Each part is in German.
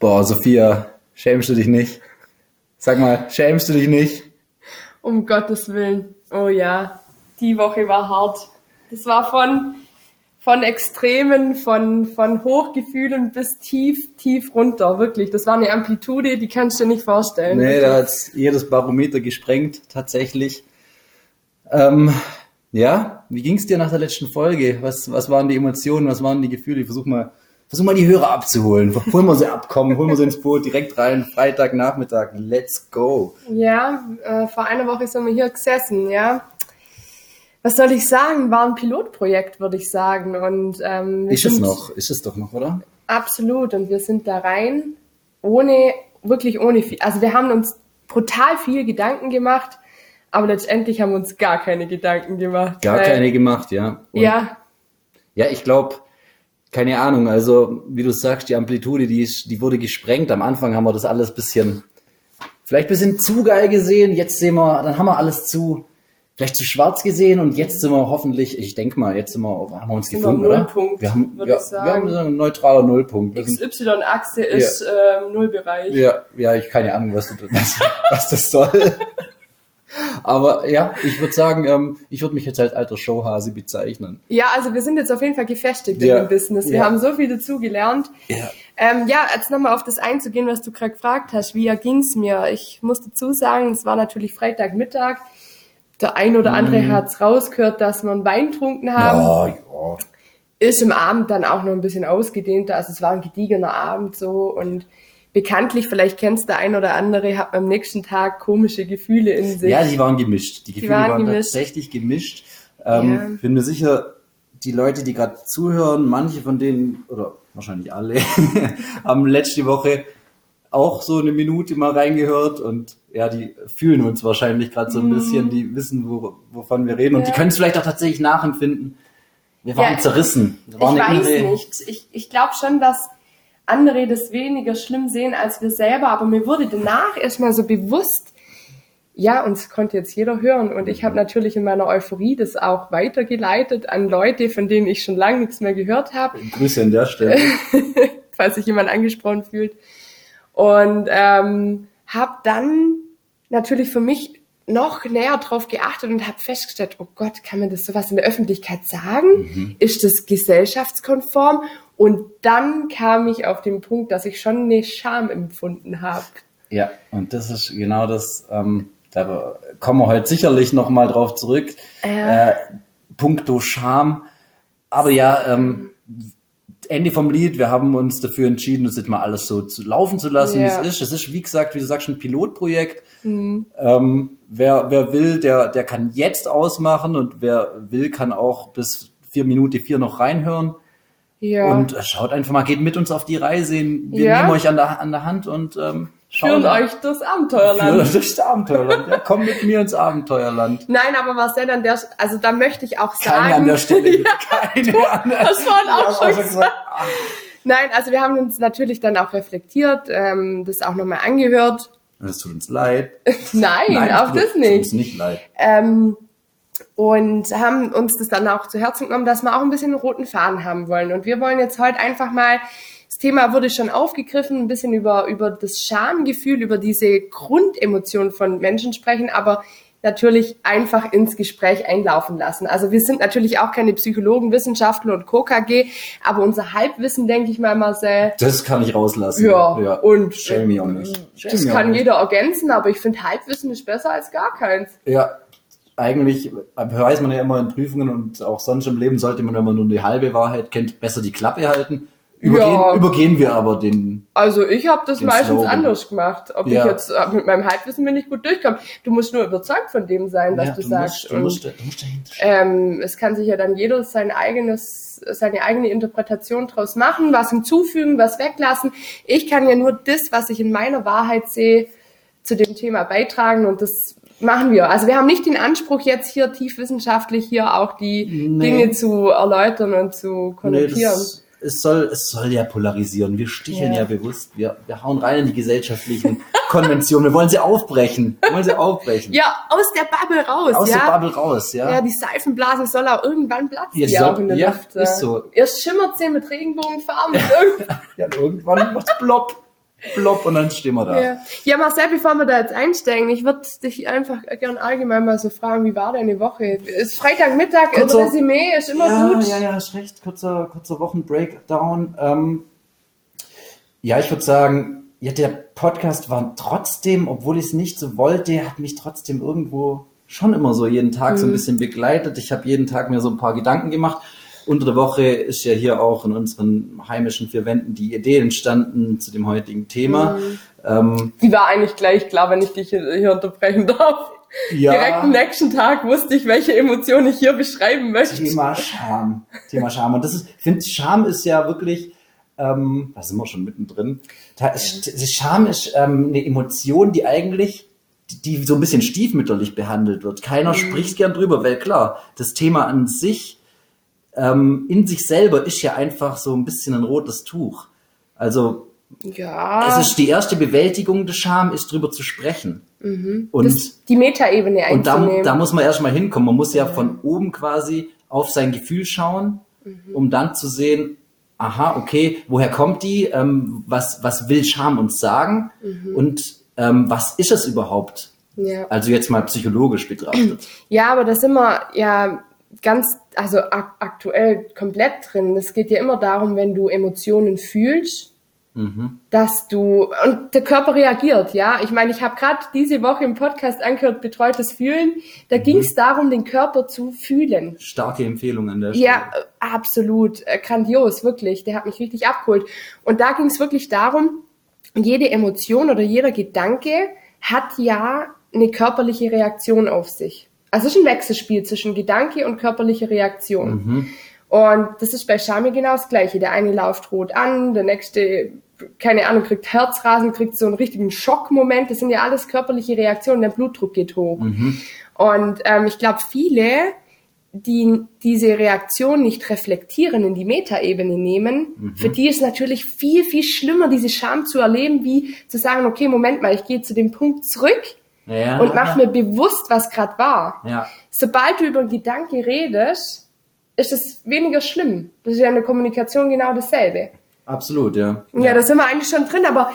Boah, Sophia, schämst du dich nicht? Sag mal, schämst du dich nicht? Um Gottes Willen. Oh ja, die Woche war hart. Das war von, von Extremen, von, von Hochgefühlen bis tief, tief runter. Wirklich. Das war eine Amplitude, die kannst du dir nicht vorstellen. Nee, da hat jedes Barometer gesprengt, tatsächlich. Ähm, ja, wie ging's dir nach der letzten Folge? Was, was waren die Emotionen, was waren die Gefühle? Ich versuch mal, versuch mal die Hörer abzuholen. Holen wir sie abkommen, holen wir sie ins Boot, direkt rein, Freitag, Nachmittag, let's go. Ja, äh, vor einer Woche sind wir hier gesessen, ja. Was soll ich sagen? War ein Pilotprojekt, würde ich sagen. Und, ähm, Ist es noch, ist es doch noch, oder? Absolut. Und wir sind da rein, ohne, wirklich ohne viel. Also wir haben uns brutal viel Gedanken gemacht, aber letztendlich haben wir uns gar keine Gedanken gemacht. Gar keine gemacht, ja. Und Ja, Ja, ich glaube, keine Ahnung, also wie du sagst, die Amplitude, die, ist, die wurde gesprengt. Am Anfang haben wir das alles bisschen, vielleicht bisschen zu geil gesehen. Jetzt sehen wir, dann haben wir alles zu, vielleicht zu schwarz gesehen und jetzt sind wir hoffentlich, ich denke mal, jetzt sind wir, haben wir uns gefunden, oder? Nullpunkt, wir haben, würde ja, ich sagen. wir haben so einen neutraler Nullpunkt. XY-Achse ist ähm, Nullbereich. ja, ja, ich keine Ahnung, was, du- was, was das soll. Aber ja, ich würde sagen, ähm, ich würde mich jetzt als alter Showhase bezeichnen. Ja, also wir sind jetzt auf jeden Fall gefestigt Ja. in dem Business. Wir Ja. haben so viel dazu gelernt. Ja. Ähm, ja, jetzt nochmal auf das einzugehen, was du gerade gefragt hast. Wie ging's mir? Ich muss dazu sagen, es war natürlich Freitagmittag. Der ein oder andere hat's rausgehört, dass wir einen Wein getrunken haben. Oh, ja. Ist im Abend dann auch noch ein bisschen ausgedehnter. Also es war ein gediegener Abend so und bekanntlich, vielleicht kennst der ein oder andere, hat am nächsten Tag komische Gefühle in sich. Ja, die waren gemischt. Die Gefühle waren waren, gemischt. tatsächlich gemischt. Ähm, Ja. Bin mir sicher, die Leute, die gerade zuhören, manche von denen, oder wahrscheinlich alle, haben letzte Woche auch so eine Minute mal reingehört und ja, die fühlen uns wahrscheinlich gerade so ein bisschen, die wissen, wo, wovon wir reden und die Mhm. Können es vielleicht auch tatsächlich nachempfinden. Wir waren Ja, zerrissen. Wir Ich waren eine weiß nicht. Ich, ich glaube schon, dass andere das weniger schlimm sehen als wir selber, aber mir wurde danach erstmal so bewusst, ja, uns konnte jetzt jeder hören und ich habe natürlich in meiner Euphorie das auch weitergeleitet an Leute, von denen ich schon lange nichts mehr gehört habe, Grüße an der Stelle. falls sich jemand angesprochen fühlt. Und ähm, habe dann natürlich für mich noch näher drauf geachtet und habe festgestellt, oh Gott, kann man das sowas in der Öffentlichkeit sagen? Ist das gesellschaftskonform? Und dann kam ich auf den Punkt, dass ich schon eine Scham empfunden habe. Ja, und das ist genau das, ähm, da kommen wir heute sicherlich nochmal drauf zurück. Ja. Äh, puncto Scham. Aber ja, ähm, Ende vom Lied, wir haben uns dafür entschieden, das jetzt mal alles so zu laufen zu lassen, Ja. wie es ist. Es ist, wie gesagt, wie du sagst, ein Pilotprojekt. Ähm, wer, wer will, der, der kann jetzt ausmachen und wer will, kann auch bis vier Minute vier noch reinhören. Ja. Und schaut einfach mal, geht mit uns auf die Reise. Wir Ja. nehmen euch an der, an der Hand und ähm, Führen schauen euch das Abenteuerland. Führen durchs Abenteuerland. Ja, komm mit mir ins Abenteuerland. Nein, aber Marcel, an der, also da möchte ich auch sagen. Keine an der Stelle. ja, Keine an der vorhin auch schon gesagt. Nein, also wir haben uns natürlich dann auch reflektiert, ähm, das auch nochmal angehört. Es tut uns leid. Nein, auch es das tut uns nicht. nicht leid. Ähm, und haben uns das dann auch zu Herzen genommen, dass wir auch ein bisschen einen roten Faden haben wollen. Und wir wollen jetzt heute einfach mal, das Thema wurde schon aufgegriffen, ein bisschen über, über das Schamgefühl, über diese Grundemotion von Menschen sprechen, aber natürlich einfach ins Gespräch einlaufen lassen. Also wir sind natürlich auch keine Psychologen, Wissenschaftler und KKG, aber unser Halbwissen, denke ich mal, Marcel, Das kann ich rauslassen. ja, und Schäme mich auch nicht. Schäme das kann nicht. jeder ergänzen, aber ich finde Halbwissen ist besser als gar keins. Ja, eigentlich weiß man ja immer in Prüfungen und auch sonst im Leben sollte man, wenn man nur die halbe Wahrheit kennt, besser die Klappe halten. Übergehen, Ja. übergehen wir aber den. Also ich habe das meistens Slogan. anders gemacht. Ob Ja. ich jetzt äh, mit meinem Halbwissen bin ich gut durchkomme. Du musst nur überzeugt von dem sein, was Ja, du, du sagst. musst, du musst, du musst dahinter ähm, es kann sich ja dann jeder sein eigenes, seine eigene Interpretation draus machen, was hinzufügen, was weglassen. Ich kann ja nur das, was ich in meiner Wahrheit sehe, zu dem Thema beitragen und das machen wir. Also wir haben nicht den Anspruch, jetzt hier tiefwissenschaftlich hier auch die Nee. Dinge zu erläutern und zu Nee, konnotieren. das, es, soll, es soll ja polarisieren. Wir sticheln Ja. ja, bewusst. Wir, wir hauen rein in die gesellschaftlichen Konventionen. Wir wollen sie aufbrechen. Wir wollen sie aufbrechen. ja, aus der Bubble raus, Aus ja. der Bubble raus, ja. Ja, die Seifenblase soll auch irgendwann platzen, Ja, die soll- auch in der ja, Luft. ist so. Erst schimmert sie mit Regenbogenfarben ja irgendwann macht's plopp. Plopp und dann stehen wir da. Ja. ja, Marcel, bevor wir da jetzt einsteigen, ich würde dich einfach gern allgemein mal so fragen, wie war deine Woche? Ist Freitagmittag, ein Kurzer- Resümee, ist immer ja, gut. Ja, ja, hast recht. Kurzer, kurzer Wochenbreakdown. Ähm, ja, ich würde sagen, ja, der Podcast war trotzdem, obwohl ich es nicht so wollte, hat mich trotzdem irgendwo schon immer so jeden Tag so ein bisschen begleitet. Ich habe jeden Tag mir so ein paar Gedanken gemacht. Unter der Woche ist ja hier auch in unseren heimischen vier Wänden die Idee entstanden zu dem heutigen Thema. Ähm, Die war eigentlich gleich klar, wenn ich dich hier hier unterbrechen darf. Ja. Direkt am nächsten Tag wusste ich, welche Emotion ich hier beschreiben möchte. Thema Scham. Thema Scham. Und das ist, ich finde, Scham ist ja wirklich, ähm, da sind wir schon mittendrin. Ist, Scham ist ähm, eine Emotion, die eigentlich, die, die so ein bisschen stiefmütterlich behandelt wird. Keiner spricht gern drüber, weil klar, das Thema an sich, ähm, in sich selber ist ja einfach so ein bisschen ein rotes Tuch. Also, Ja, es ist die erste Bewältigung der Scham, ist drüber zu sprechen. Und das, die Metaebene und da, da muss man erstmal hinkommen. Man muss ja von oben quasi auf sein Gefühl schauen, um dann zu sehen, aha, okay, woher kommt die? Ähm, was, was will Scham uns sagen? Und ähm, was ist es überhaupt? ja. Also jetzt mal psychologisch betrachtet. Ja, aber da sind wir ja ganz, also ak aktuell komplett drin. Es geht ja immer darum, wenn du Emotionen fühlst, dass du und der Körper reagiert, ja. Ich meine, ich habe gerade diese Woche im Podcast angehört, betreutes Fühlen. Da ging es darum, den Körper zu fühlen. Starke Empfehlung an der Stelle. Ja, absolut. Äh, Grandios, wirklich. Der hat mich richtig abgeholt. Und da ging es wirklich darum, jede Emotion oder jeder Gedanke hat ja eine körperliche Reaktion auf sich. Also es ist ein Wechselspiel zwischen Gedanke und körperliche Reaktion. Und das ist bei Schami genau das Gleiche. Der eine läuft rot an, der nächste, keine Ahnung, kriegt Herzrasen, kriegt so einen richtigen Schockmoment. Das sind ja alles körperliche Reaktionen. Der Blutdruck geht hoch. Und ähm, ich glaube, viele, die diese Reaktion nicht reflektieren, in die Metaebene nehmen, für die ist natürlich viel, viel schlimmer, diese Scham zu erleben, wie zu sagen, okay, Moment mal, ich gehe zu dem Punkt zurück Ja. und mach mir bewusst, was gerade war. Ja. Sobald du über einen Gedanke redest, ist es weniger schlimm. Das ist ja in der Kommunikation genau dasselbe. Absolut, ja. Ja, da sind wir eigentlich schon drin, aber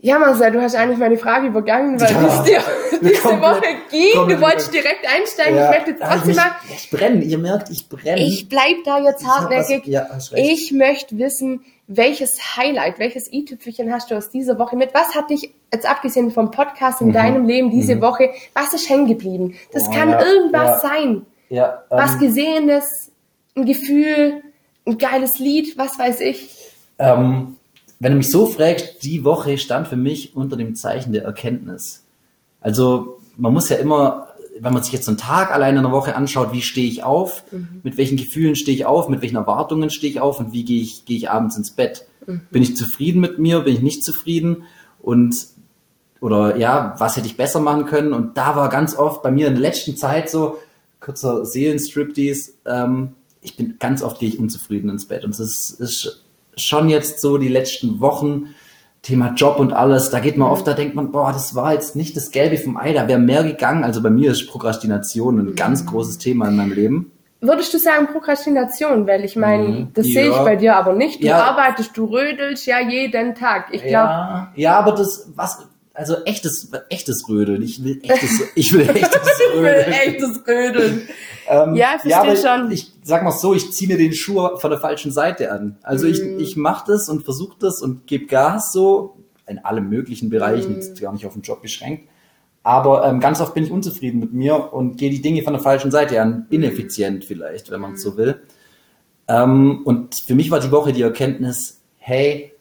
ja, Marcel, du hast eigentlich meine Frage übergangen, weil Ja. es dir diese Woche ging. Du wolltest direkt einsteigen. Ja. Ich möchte jetzt trotzdem mal, ich brenne, ihr merkt, ich brenne. ich bleib da jetzt hartnäckig. ja. Ich möchte wissen, welches Highlight, welches i-Tüpfelchen hast du aus dieser Woche mit? Was hat dich, jetzt abgesehen vom Podcast in deinem Leben diese Woche, was ist hängen geblieben? Das Mhm. Oh, kann ja, irgendwas ja. sein. ja, Was ähm, Gesehenes, ein Gefühl, ein geiles Lied, was weiß ich. Ähm, wenn du mich so fragst, die Woche stand für mich unter dem Zeichen der Erkenntnis. Also man muss ja immer, wenn man sich jetzt so einen Tag allein in der Woche anschaut, wie stehe ich auf, mit welchen Gefühlen stehe ich auf, mit welchen Erwartungen stehe ich auf? Und wie gehe ich, gehe ich abends ins Bett. Bin ich zufrieden mit mir, bin ich nicht zufrieden? Und oder ja, was hätte ich besser machen können? Und da war ganz oft bei mir in der letzten Zeit so, kurzer Seelenstriptease, ähm, ich bin ganz oft gehe ich unzufrieden ins Bett. Und es ist, ist schon jetzt so die letzten Wochen, Thema Job und alles, da geht man oft, da denkt man, boah, das war jetzt nicht das Gelbe vom Ei, da wäre mehr gegangen. Also bei mir ist Prokrastination ein ganz großes Thema in meinem Leben. Würdest du sagen Prokrastination? Weil ich meine, Mhm. das Ja. sehe ich bei dir aber nicht. Du Ja. arbeitest, du rödelst ja jeden Tag. Ich glaube, Ja, ja, aber das, was, also echtes, echtes Rödeln. Ich will echtes, ich will echtes ich will Rödeln. echtes Rödeln. Ähm, Ja, ich verstehe aber schon. Ich sag mal so, ich ziehe mir den Schuh von der falschen Seite an. Also ich, Mhm. ich mache das und versuche das und gebe Gas so in allen möglichen Bereichen, Mhm. jetzt gar nicht auf den Job beschränkt. Aber ähm, ganz oft bin ich unzufrieden mit mir und gehe die Dinge von der falschen Seite an. Ineffizient vielleicht, wenn man es so will. Ähm, und für mich war die Woche die Erkenntnis, hey,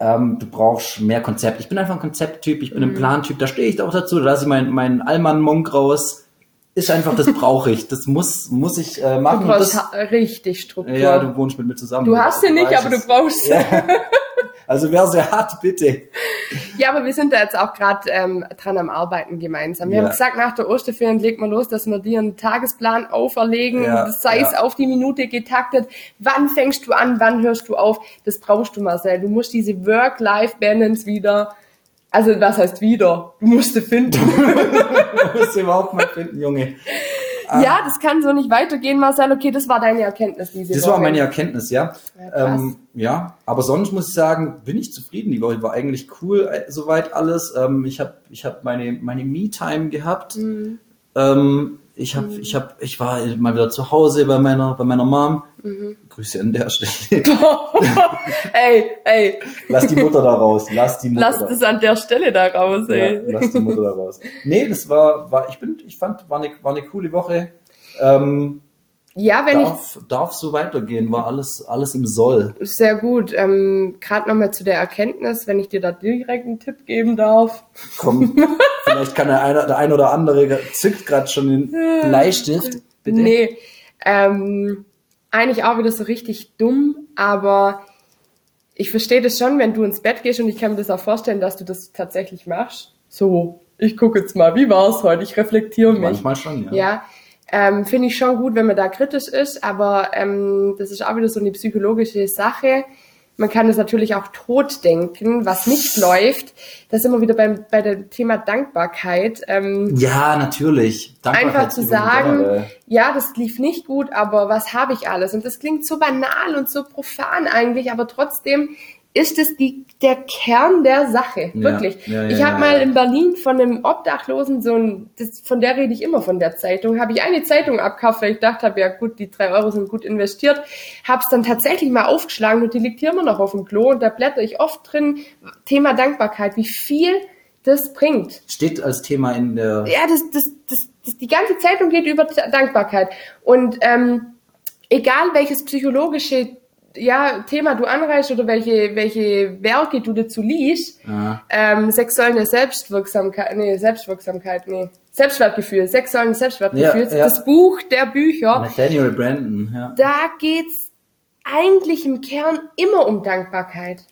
ähm, du brauchst mehr Konzept. Ich bin einfach ein Konzepttyp, ich bin Mhm. ein Plantyp, da stehe ich auch dazu, da lasse ich meinen mein Allmann-Monk raus. Ist einfach, das brauche ich. Das muss, muss ich äh, Du machen. Und brauchst das, richtig Struktur. ja, du wohnst mit mir zusammen. du hast sie nicht, weißt aber du brauchst sie. Ja. Also wer sie hat, bitte. Ja, aber wir sind da jetzt auch gerade ähm, dran am Arbeiten gemeinsam. Wir Ja. haben gesagt, nach der Osterferien legt man los, dass wir dir einen Tagesplan auferlegen, Ja, sei es ja. auf die Minute getaktet. Wann fängst du an, wann hörst du auf? Das brauchst du, Marcel. Du musst diese Work-Life-Balance wieder, also was heißt wieder? Du musst sie finden. Du musst sie überhaupt mal finden, Junge. ja, das kann so nicht weitergehen, Marcel. Okay, das war deine Erkenntnis diese Das Woche. war meine Erkenntnis, ja. Ja, ähm, ja, aber sonst muss ich sagen, bin ich zufrieden. Die Woche war eigentlich cool, äh, soweit alles. Ähm, ich habe ich hab meine, meine Me-Time gehabt. Mhm. Ähm, ich habe, ich habe, ich war mal wieder zu Hause bei meiner, bei meiner Mom. Mhm. Grüße an der Stelle. ey, ey, Lass die Mutter da raus. Lass die Mutter lass da das an der Stelle da raus, ey. Ja, lass die Mutter da raus. Nee, das war, war ich bin, ich fand, war eine, war eine coole Woche. Ähm, Ja, wenn darf, darf so weitergehen, war alles, alles im Soll. ich sehr gut. Ähm, Gerade nochmal zu der Erkenntnis, wenn ich dir da direkt einen Tipp geben darf. Komm, vielleicht kann der, eine, der ein oder andere zückt gerade schon den Bleistift. Bitte. Nee, ähm, eigentlich auch wieder so richtig dumm, aber ich verstehe das schon, wenn du ins Bett gehst und ich kann mir das auch vorstellen, dass du das tatsächlich machst. So, ich gucke jetzt mal, wie war's heute? Ich reflektiere mich. Manchmal schon, ja. Ja, ähm, finde ich schon gut, wenn man da kritisch ist, aber ähm, das ist auch wieder so eine psychologische Sache. Man kann es natürlich auch totdenken, was nicht läuft. Das ist immer wieder beim, bei dem Thema Dankbarkeit. Ähm, Ja, natürlich. einfach zu sagen, generell. ja, das lief nicht gut, aber was habe ich alles? Und das klingt so banal und so profan eigentlich, aber trotzdem ist es die, der Kern der Sache, Ja, wirklich. ja, ja, ich habe mal in Berlin von einem Obdachlosen so ein, das, von der rede ich immer von der Zeitung, habe ich eine Zeitung abgekauft, weil ich dachte habe, ja gut, die drei Euro sind gut investiert, habe es dann tatsächlich mal aufgeschlagen und die liegt hier immer noch auf dem Klo und da blätter ich oft drin, Thema Dankbarkeit, wie viel das bringt. Steht als Thema in der. Ja, das, das, das, das, die ganze Zeitung geht über Dankbarkeit. Und ähm, egal welches psychologische ja, Thema du anreißt oder welche, welche Werke du dazu liest, Ja. ähm, sexuelle Selbstwirksamkeit, nee, Selbstwirksamkeit, nee, Selbstwertgefühl, sexuelle Selbstwertgefühl, Ja, ja. das Buch der Bücher, Nathaniel Brandon, ja. da geht's eigentlich im Kern immer um Dankbarkeit.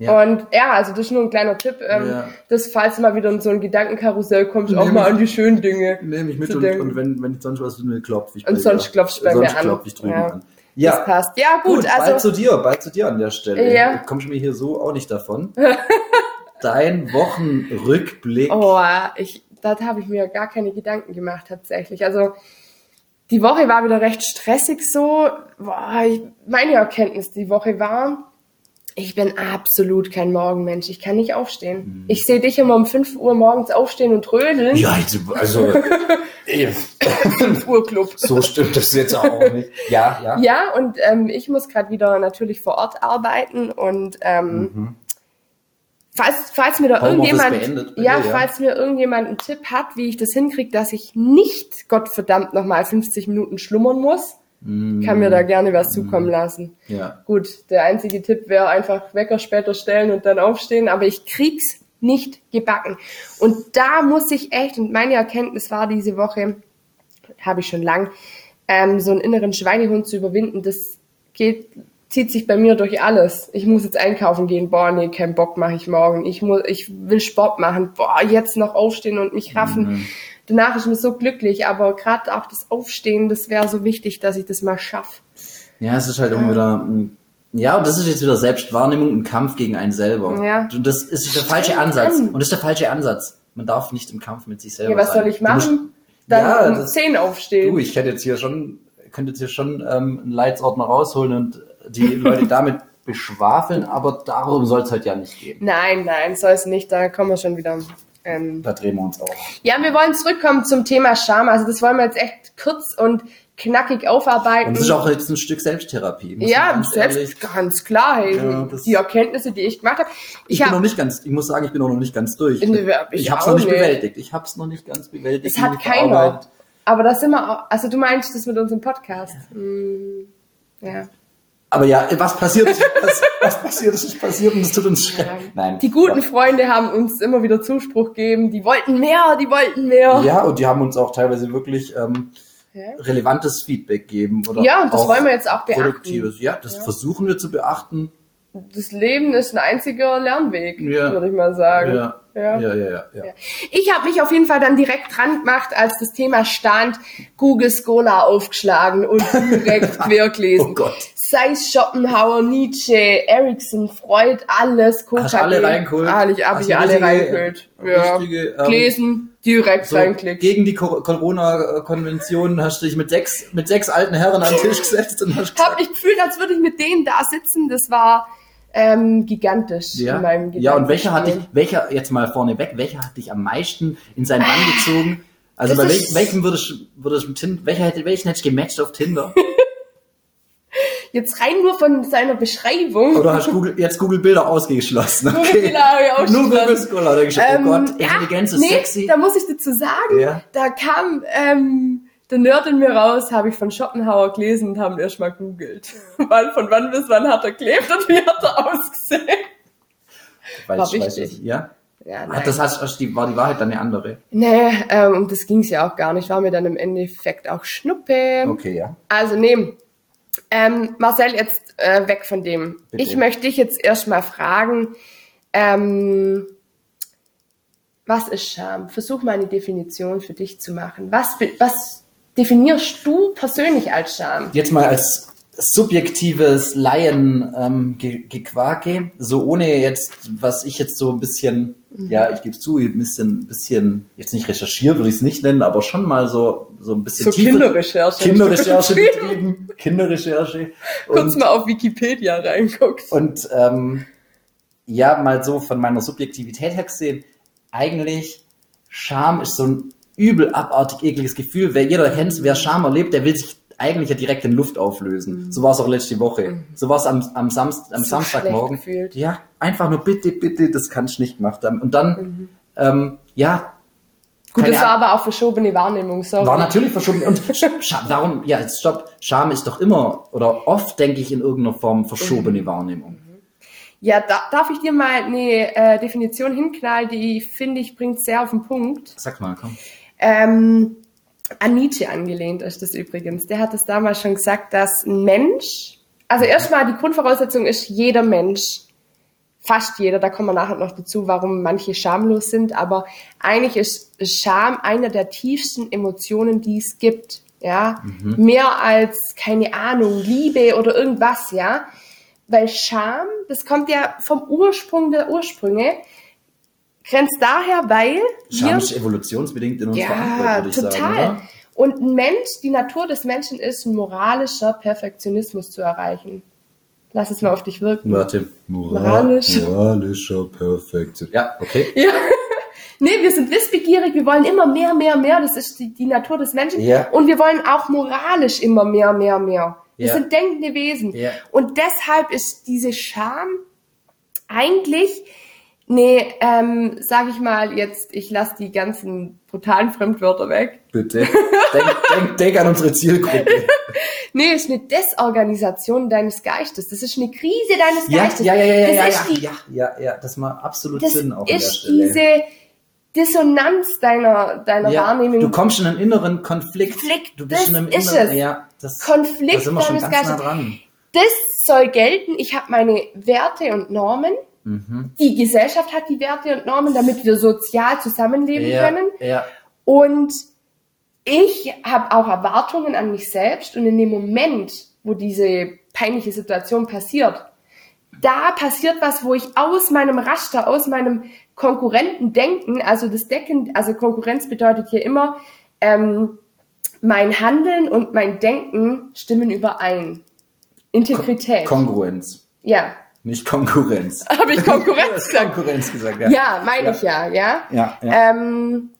Ja. Und ja, also das ist nur ein kleiner Tipp, ähm, Ja. dass falls du mal wieder in so ein Gedankenkarussell kommst, auch mal an die schönen Dinge. Nehme ich mit und, und wenn, wenn sonst was mit mir klopft, ich Und sonst klopfst du bei mir an. klopf ich drüben Ja. an. Ja, Das passt. Ja, gut, Gut, bald also zu dir, bald zu dir an der Stelle. Ja. Du kommst mir hier so auch nicht davon. Dein Wochenrückblick. Oh, ich, da habe ich mir gar keine Gedanken gemacht tatsächlich. Also die Woche war wieder recht stressig so. Boah, ich, meine Erkenntnis die Woche war, ich bin absolut kein Morgenmensch. Ich kann nicht aufstehen. Ich sehe dich immer um 5 Uhr morgens aufstehen und trödeln. Ja, also, ey, 5 Uhr Club. so stimmt das jetzt auch nicht. Ja, ja. Ja, und ähm, ich muss gerade wieder natürlich vor Ort arbeiten und ähm, falls, falls mir da Mhm. Irgendjemand, ja, ja. falls mir irgendjemand einen Tipp hat, wie ich das hinkriege, dass ich nicht Gottverdammt nochmal 50 Minuten schlummern muss, kann mir da gerne was zukommen lassen. Mhm. Ja. Gut, der einzige Tipp wäre einfach Wecker später stellen und dann aufstehen, aber ich krieg's nicht gebacken. Und da muss ich echt, und meine Erkenntnis war diese Woche, habe ich schon lang, ähm, so einen inneren Schweinehund zu überwinden, das geht, zieht sich bei mir durch alles. Ich muss jetzt einkaufen gehen, boah, nee, kein Bock mache ich morgen. Ich muss, ich will Sport machen, boah, jetzt noch aufstehen und mich raffen. Danach ist mir so glücklich, aber gerade auch das Aufstehen, das wäre so wichtig, dass ich das mal schaffe. Ja, es ist halt immer wieder, ein- ja, und das ist jetzt wieder Selbstwahrnehmung, ein Kampf gegen einen selber. Ja. Und das ist der falsche Ansatz. an. Und das ist der falsche Ansatz. Man darf nicht im Kampf mit sich selber Ja, was sein. soll ich machen? Dann Ja, um das- 10 aufstehen. Du, ich hätte jetzt hier schon, könnte jetzt hier schon ähm, einen Leitsordner rausholen und die Leute damit beschwafeln, aber darum soll es halt ja nicht gehen. Nein, nein, soll es nicht, da kommen wir schon wieder. Ähm, Da drehen wir uns auch. Ja, wir wollen zurückkommen zum Thema Scham. Also das wollen wir jetzt echt kurz und knackig aufarbeiten. Und das ist auch jetzt ein Stück Selbsttherapie. ja, ganz selbst ehrlich- ganz klar. Hey, Ja, die Erkenntnisse, die ich gemacht habe. Ich, Ich bin noch habe, nicht ganz, ich muss sagen, ich bin auch noch nicht ganz durch. Ich ich hab's auch noch nicht nicht. bewältigt. Ich hab's noch nicht ganz bewältigt. es hat keiner. Aber das sind wir auch, also du meinst das mit unserem Podcast. Hm, ja. Aber ja, was passiert was, was passiert ist, ist passiert und es tut uns schrecklich. Nein. Die guten Freunde haben uns immer wieder Zuspruch gegeben. Die wollten mehr, die wollten mehr. Ja, und die haben uns auch teilweise wirklich ähm, Ja. relevantes Feedback geben. Oder Ja, und das wollen wir jetzt auch beachten. Produktives. Ja, das versuchen wir zu beachten. Das Leben ist ein einziger Lernweg, Ja. würde ich mal sagen. Ja. Ja. Ja, ja, ja. Ich habe mich auf jeden Fall dann direkt dran gemacht, als das Thema stand, Google Scholar aufgeschlagen und direkt quer gelesen. Oh Gott. Sei es Schopenhauer, Nietzsche, Ericsson, Freud, alles, Hast du alle reingeholt? Ah, ich habe Hast ich alle reingeholt. Ja. richtige, ähm, Gelesen, direkt So, reinklickt. gegen die Co- Corona-Konvention hast du dich mit sechs, mit sechs alten Herren an den Tisch gesetzt und hast Hab gesagt, mich gefühlt, als würde ich mit denen da sitzen. Das war ähm, gigantisch in ja, meinem ja, und welcher hat dich, welcher, jetzt mal vorneweg, welcher hat dich am meisten in seinen Bann gezogen? Also Das bei welchem, welchem würdest, würdest du mit Tinder, welcher hätte, welchen hättest du gematcht auf Tinder? Jetzt rein nur von seiner Beschreibung. Oder hast Google, jetzt Google Bilder ausgeschlossen? Google Okay. Bilder habe ich Nur Google. Scholar, da oh Ähm, Gott, ja, Intelligenz ist nee, sexy. Da muss ich dazu sagen, Ja. da kam ähm, der Nerd in mir raus, habe ich von Schopenhauer gelesen und haben erst mal googelt. Wann, von wann bis wann hat er gelebt und wie hat er ausgesehen? Weiß- war weiß wichtig. ich, ja? Ja, Ach, das heißt, die, war die Wahrheit dann eine andere? Nee, ähm, um das ging's ja auch gar nicht. War mir dann im Endeffekt auch Schnuppe. Okay, ja. Also nee. Ähm, Marcel, jetzt äh, weg von dem. Bitte. Ich möchte dich jetzt erstmal fragen, ähm, was ist Scham? Versuch mal eine Definition für dich zu machen. Was, was definierst du persönlich als Scham? Jetzt mal als subjektives Laien ähm, so ohne jetzt, was ich jetzt so ein bisschen, Mhm. ja, ich gebe zu, ein bisschen, bisschen, jetzt nicht recherchiert, würde ich es nicht nennen, aber schon mal so, so ein bisschen So Kinderrecherche. Kinderrecherche Betrieben. Kinderrecherche. Kurz mal auf Wikipedia reinguckst. und ähm, ja, mal so von meiner Subjektivität her gesehen, eigentlich Scham ist so ein übel abartig ekliges Gefühl. Wer jeder kennt, wer Scham erlebt, der will sich eigentlich ja direkt in Luft auflösen. So war es auch letzte Woche. So war es am, am, Samst, am So Samstagmorgen. Ja, einfach nur bitte, bitte, das kannst du nicht gemacht haben. Und dann, ähm, ja, Gut, das war aber auch verschobene Wahrnehmung, sorry. war natürlich verschoben. Und Scham, warum, ja, jetzt stopp. Scham ist doch immer oder oft, denke ich, in irgendeiner Form verschobene Wahrnehmung. Ja, da, darf ich dir mal eine äh, Definition hinknallen, die finde ich bringt sehr auf den Punkt. Sag mal, komm. Ähm, an Nietzsche angelehnt ist das übrigens. Der hat es damals schon gesagt, dass ein Mensch, also erstmal die Grundvoraussetzung ist jeder Mensch, fast jeder, da kommen wir nachher noch dazu, warum manche schamlos sind, aber eigentlich ist Scham eine der tiefsten Emotionen, die es gibt. Ja, mehr als, keine Ahnung, Liebe oder irgendwas, ja. Weil Scham, das kommt ja vom Ursprung der Ursprünge, grenzt daher, weil Scham ist evolutionsbedingt in uns ja, verankert, würde ich total. sagen. Oder? Und ein Mensch, die Natur des Menschen ist, ein moralischer Perfektionismus zu erreichen. Lass es mal auf dich wirken. Warte. Moralisch. Moralischer Perfektion. Ja, okay. Ja. Nee, wir sind wissbegierig, wir wollen immer mehr, mehr, mehr. Das ist die, die Natur des Menschen. Ja. Und wir wollen auch moralisch immer mehr, mehr, mehr. Wir Ja. sind denkende Wesen. Ja. Und deshalb ist diese Scham eigentlich, nee, ähm, sag ich mal jetzt, ich lasse die ganzen brutalen Fremdwörter weg. Bitte. Denk, denk, denk an unsere Zielgruppe. Nee, ist eine Desorganisation deines Geistes. Das ist eine Krise deines Ja, Geistes. ja, ja, ja, ja, das ja, ist ja, die, ja, ja, ja, das macht absolut das Sinn auch der ist diese Dissonanz deiner, deiner ja, Wahrnehmung. du kommst in einen inneren Konflikt. Konflikt, du bist das in einem ist inneren, es. ja, das, Konflikt da sind wir schon deines ganz nah Geistes. dran. das soll gelten. Ich habe meine Werte und Normen. Mhm. Die Gesellschaft hat die Werte und Normen, damit wir sozial zusammenleben Ja, können. ja, Und ich habe auch Erwartungen an mich selbst. Und in dem Moment, wo diese peinliche Situation passiert, da passiert was, wo ich aus meinem Raster, aus meinem Konkurrenten denken, also das Decken, also Konkurrenz bedeutet hier immer, ähm, mein Handeln und mein Denken stimmen überein. Integrität. Kongruenz, ja. Nicht Konkurrenz. Habe ich Konkurrenz gesagt? Konkurrenz gesagt, ja. Ja, meine ich ja, ja. Ja, ja. Ähm,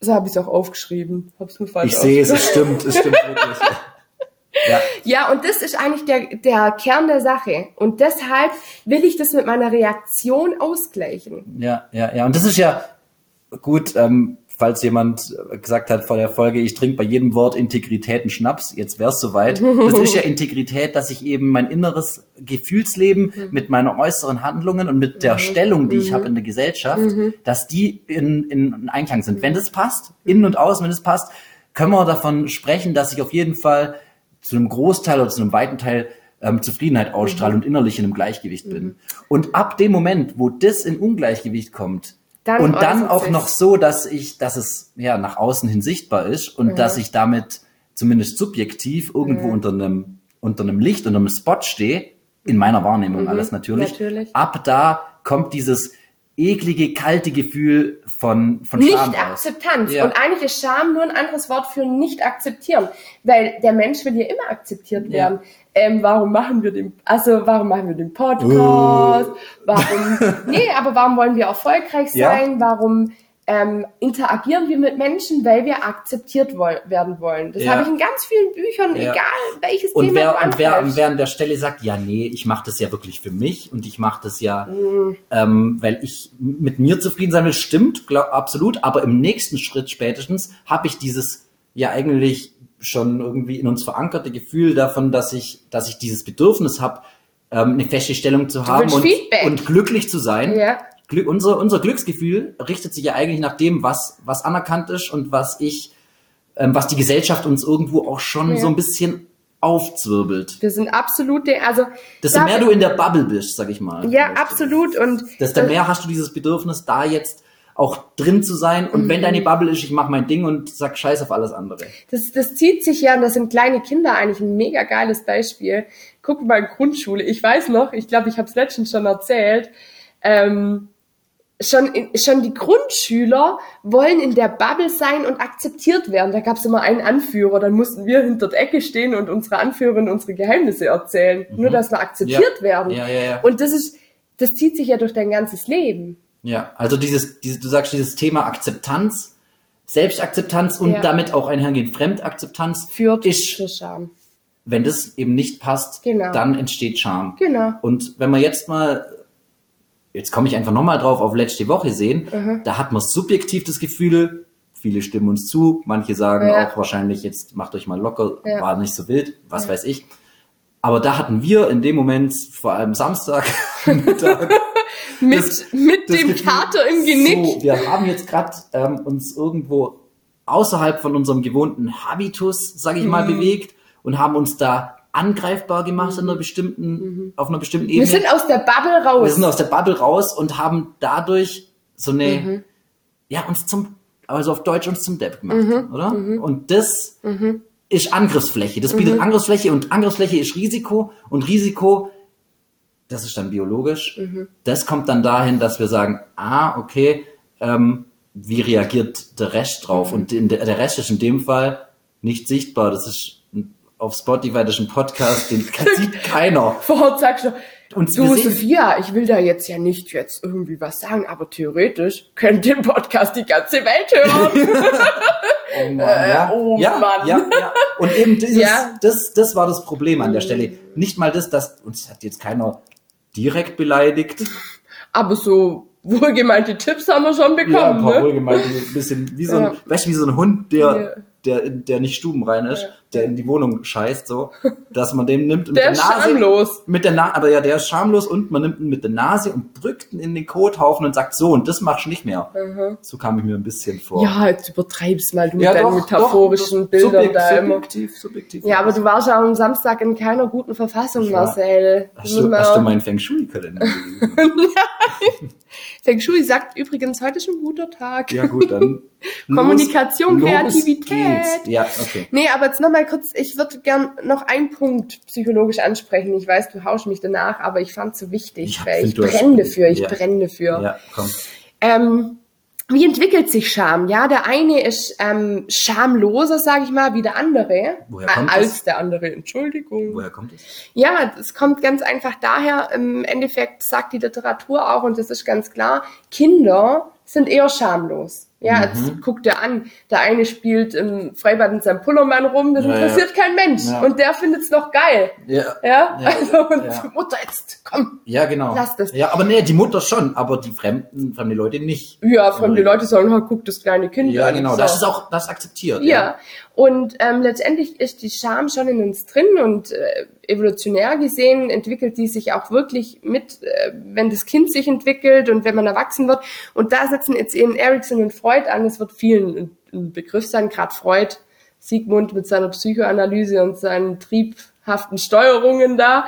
so habe ich es auch aufgeschrieben. Hab's nur falsch ich sehe es, es stimmt, es stimmt wirklich. Ja, Ja, und das ist eigentlich der, der Kern der Sache. Und deshalb will ich das mit meiner Reaktion ausgleichen. ja, ja, ja. Und das ist ja gut, ähm, falls jemand gesagt hat vor der Folge, ich trinke bei jedem Wort Integrität einen Schnaps, jetzt wär's soweit. Das ist ja Integrität, dass ich eben mein inneres Gefühlsleben mit meinen äußeren Handlungen und mit der Stellung, die ich habe in der Gesellschaft, dass die in, in Einklang sind. Wenn das passt, innen und außen, wenn das passt, können wir davon sprechen, dass ich auf jeden Fall zu einem Großteil oder zu einem weiten Teil ähm, Zufriedenheit ausstrahle und innerlich in einem Gleichgewicht bin. Und ab dem Moment, wo das in Ungleichgewicht kommt, Dann und dann auch sich's. noch so, dass ich, dass es ja nach außen hin sichtbar ist und dass ich damit zumindest subjektiv irgendwo unter einem unter einem Licht, unter einem Spot stehe, in meiner Wahrnehmung alles natürlich. Mhm. natürlich. Ab da kommt dieses eklige, kalte Gefühl von, von Scham raus. Akzeptanz. Ja. Und eigentlich ist Scham nur ein anderes Wort für nicht akzeptieren. Weil der Mensch will ja immer akzeptiert Ja. Ähm, warum machen wir den, also warum machen wir den Podcast? Warum, nee, aber warum wollen wir erfolgreich Ja. sein? Warum ähm, interagieren wir mit Menschen? Weil wir akzeptiert woll werden wollen. Das Ja. habe ich in ganz vielen Büchern, Ja. egal welches Und Thema wer, du und wer, ansprichst. wer an der Stelle sagt, ja, nee, ich mache das ja wirklich für mich und ich mache das ja, Mhm. ähm, weil ich mit mir zufrieden sein will, stimmt, glaub, absolut, aber im nächsten Schritt spätestens habe ich dieses ja eigentlich schon irgendwie in uns verankerte Gefühl davon, dass ich, dass ich dieses Bedürfnis habe, ähm, eine feste Stellung zu haben und, Feedback. und glücklich zu sein. Ja. Glück, unser, unser Glücksgefühl richtet sich ja eigentlich nach dem, was, was anerkannt ist und was ich, ähm, was die Gesellschaft uns irgendwo auch schon Ja. so ein bisschen aufzwirbelt. Wir sind absolute, also Desto mehr du in der Bubble bist, sag ich mal. ja, absolut und Desto mehr hast du dieses Bedürfnis, da jetzt auch drin zu sein. Und Mhm. wenn deine Bubble ist, ich mach mein Ding und sag Scheiß auf alles andere. Das, das zieht sich ja, und das sind kleine Kinder eigentlich ein mega geiles Beispiel. Guck mal, Grundschule. Ich weiß noch, ich glaube, ich habe es letztens schon erzählt. Ähm, schon, in, schon die Grundschüler wollen in der Bubble sein und akzeptiert werden. Da gab es immer einen Anführer, dann mussten wir hinter der Ecke stehen und unsere Anführerin unsere Geheimnisse erzählen. Nur, dass wir akzeptiert Ja. werden. Ja, ja. Und das ist, das zieht sich ja durch dein ganzes Leben. Ja, also dieses, dieses, du sagst dieses Thema Akzeptanz, Selbstakzeptanz und Ja. damit auch einhergehend Fremdakzeptanz Führt ist, zur Scham. wenn das eben nicht passt, Genau. dann entsteht Scham. Genau. Und wenn wir jetzt mal, jetzt komme ich einfach nochmal drauf, auf letzte Woche sehen, Mhm. da hat man subjektiv das Gefühl, viele stimmen uns zu, manche sagen Ja. auch wahrscheinlich, jetzt macht euch mal locker, Ja. war nicht so wild, was weiß ich. Aber da hatten wir in dem Moment, vor allem Samstag, Mittag, Mit, Das- mit das dem Gefühl, Kater im Genick. So, wir haben jetzt gerade ähm, uns irgendwo außerhalb von unserem gewohnten Habitus, sage ich Mhm. mal, bewegt und haben uns da angreifbar gemacht in einer bestimmten, auf einer bestimmten Ebene. Mhm. Wir sind aus der Bubble raus. Wir sind aus der Bubble raus und haben dadurch so eine, Mhm. ja, uns zum, also auf Deutsch uns zum Depp gemacht, Mhm. oder? Und das ist Angriffsfläche. Das bietet Angriffsfläche und Angriffsfläche ist Risiko und Risiko, das ist dann biologisch. Mhm. Das kommt dann dahin, dass wir sagen, ah, okay, ähm, wie reagiert der Rest drauf? Mhm. Und in der, Rest ist in dem Fall nicht sichtbar. Das ist auf Spotify, das ist ein Podcast, den sieht keiner. Vorher sagst du, Und du Sophia, ich will da jetzt ja nicht jetzt irgendwie was sagen, aber theoretisch könnte den Podcast die ganze Welt hören. Oh Mann, Äh, ja. oh ja, Mann. Ja, ja. Und eben dieses, Ja. Mhm. das, das war das Problem an der Stelle. Nicht mal das, dass uns hat jetzt keiner direkt beleidigt. aber so wohlgemeinte Tipps haben wir schon Ja, ein bekommen, paar ne? wohlgemeinte, ein bisschen wie so ein, Ja. weißt du, wie so ein Hund, der. Der, der nicht stubenrein ist, Ja. der in die Wohnung scheißt, so, dass man den nimmt und Der mit ist der Nase, schamlos. mit der Na aber ja, der ist schamlos und man nimmt ihn mit der Nase und drückt ihn in den Kothaufen und sagt so, und das machst du nicht mehr. So kam ich mir ein bisschen vor. Ja, jetzt übertreib's mal du mit Ja, deinen doch, metaphorischen doch, Bildern subjekt- da immer. subjektiv, subjektiv. Ja, aber du warst ja am Samstag in keiner guten Verfassung, war- Marcel. Hast du, hast du meinen Feng Shui-Kalender gelesen? Feng Shui sagt übrigens, heute ist ein guter Tag. Ja, gut, dann. Kommunikation, los Kreativität. Geht's. Ja, okay. Nee, aber jetzt nochmal kurz, ich würde gern noch einen Punkt psychologisch ansprechen. Ich weiß, du haust mich danach, aber ich fand's so wichtig, Ich weil ich brenne dafür, ich ja. brenne dafür. Ja, komm. Ähm, wie entwickelt sich Scham? Ja, der eine ist ähm, schamloser, sage ich mal, wie der andere. Woher kommt Äh, als das? der andere, Entschuldigung. Woher kommt es? Ja, das kommt ganz einfach daher, im Endeffekt sagt die Literatur auch, und das ist ganz klar, Kinder sind eher schamlos. Ja, Mhm. jetzt guckt er an, der eine spielt im Freibad in seinem Pullermann rum, das Ja, interessiert kein Mensch. Ja. Und der findet's noch geil. Ja. Ja, Ja, also, und ja. Mutter, jetzt, komm. Ja, genau. Lass das. Ja, aber nee, die Mutter schon, aber die fremden, fremde Leute nicht. Ja, fremde Ja. Leute sagen, ha, guck das kleine Kind Ja, genau. So. Das ist auch, das akzeptiert. Ja, und ähm, letztendlich ist die Scham schon in uns drin und äh, evolutionär gesehen entwickelt die sich auch wirklich mit, äh, wenn das Kind sich entwickelt und wenn man erwachsen wird. Und da setzen jetzt eben Erickson und Freud an. Es wird vielen ein, Begriff sein, gerade Freud, Sigmund mit seiner Psychoanalyse und seinen triebhaften Steuerungen da.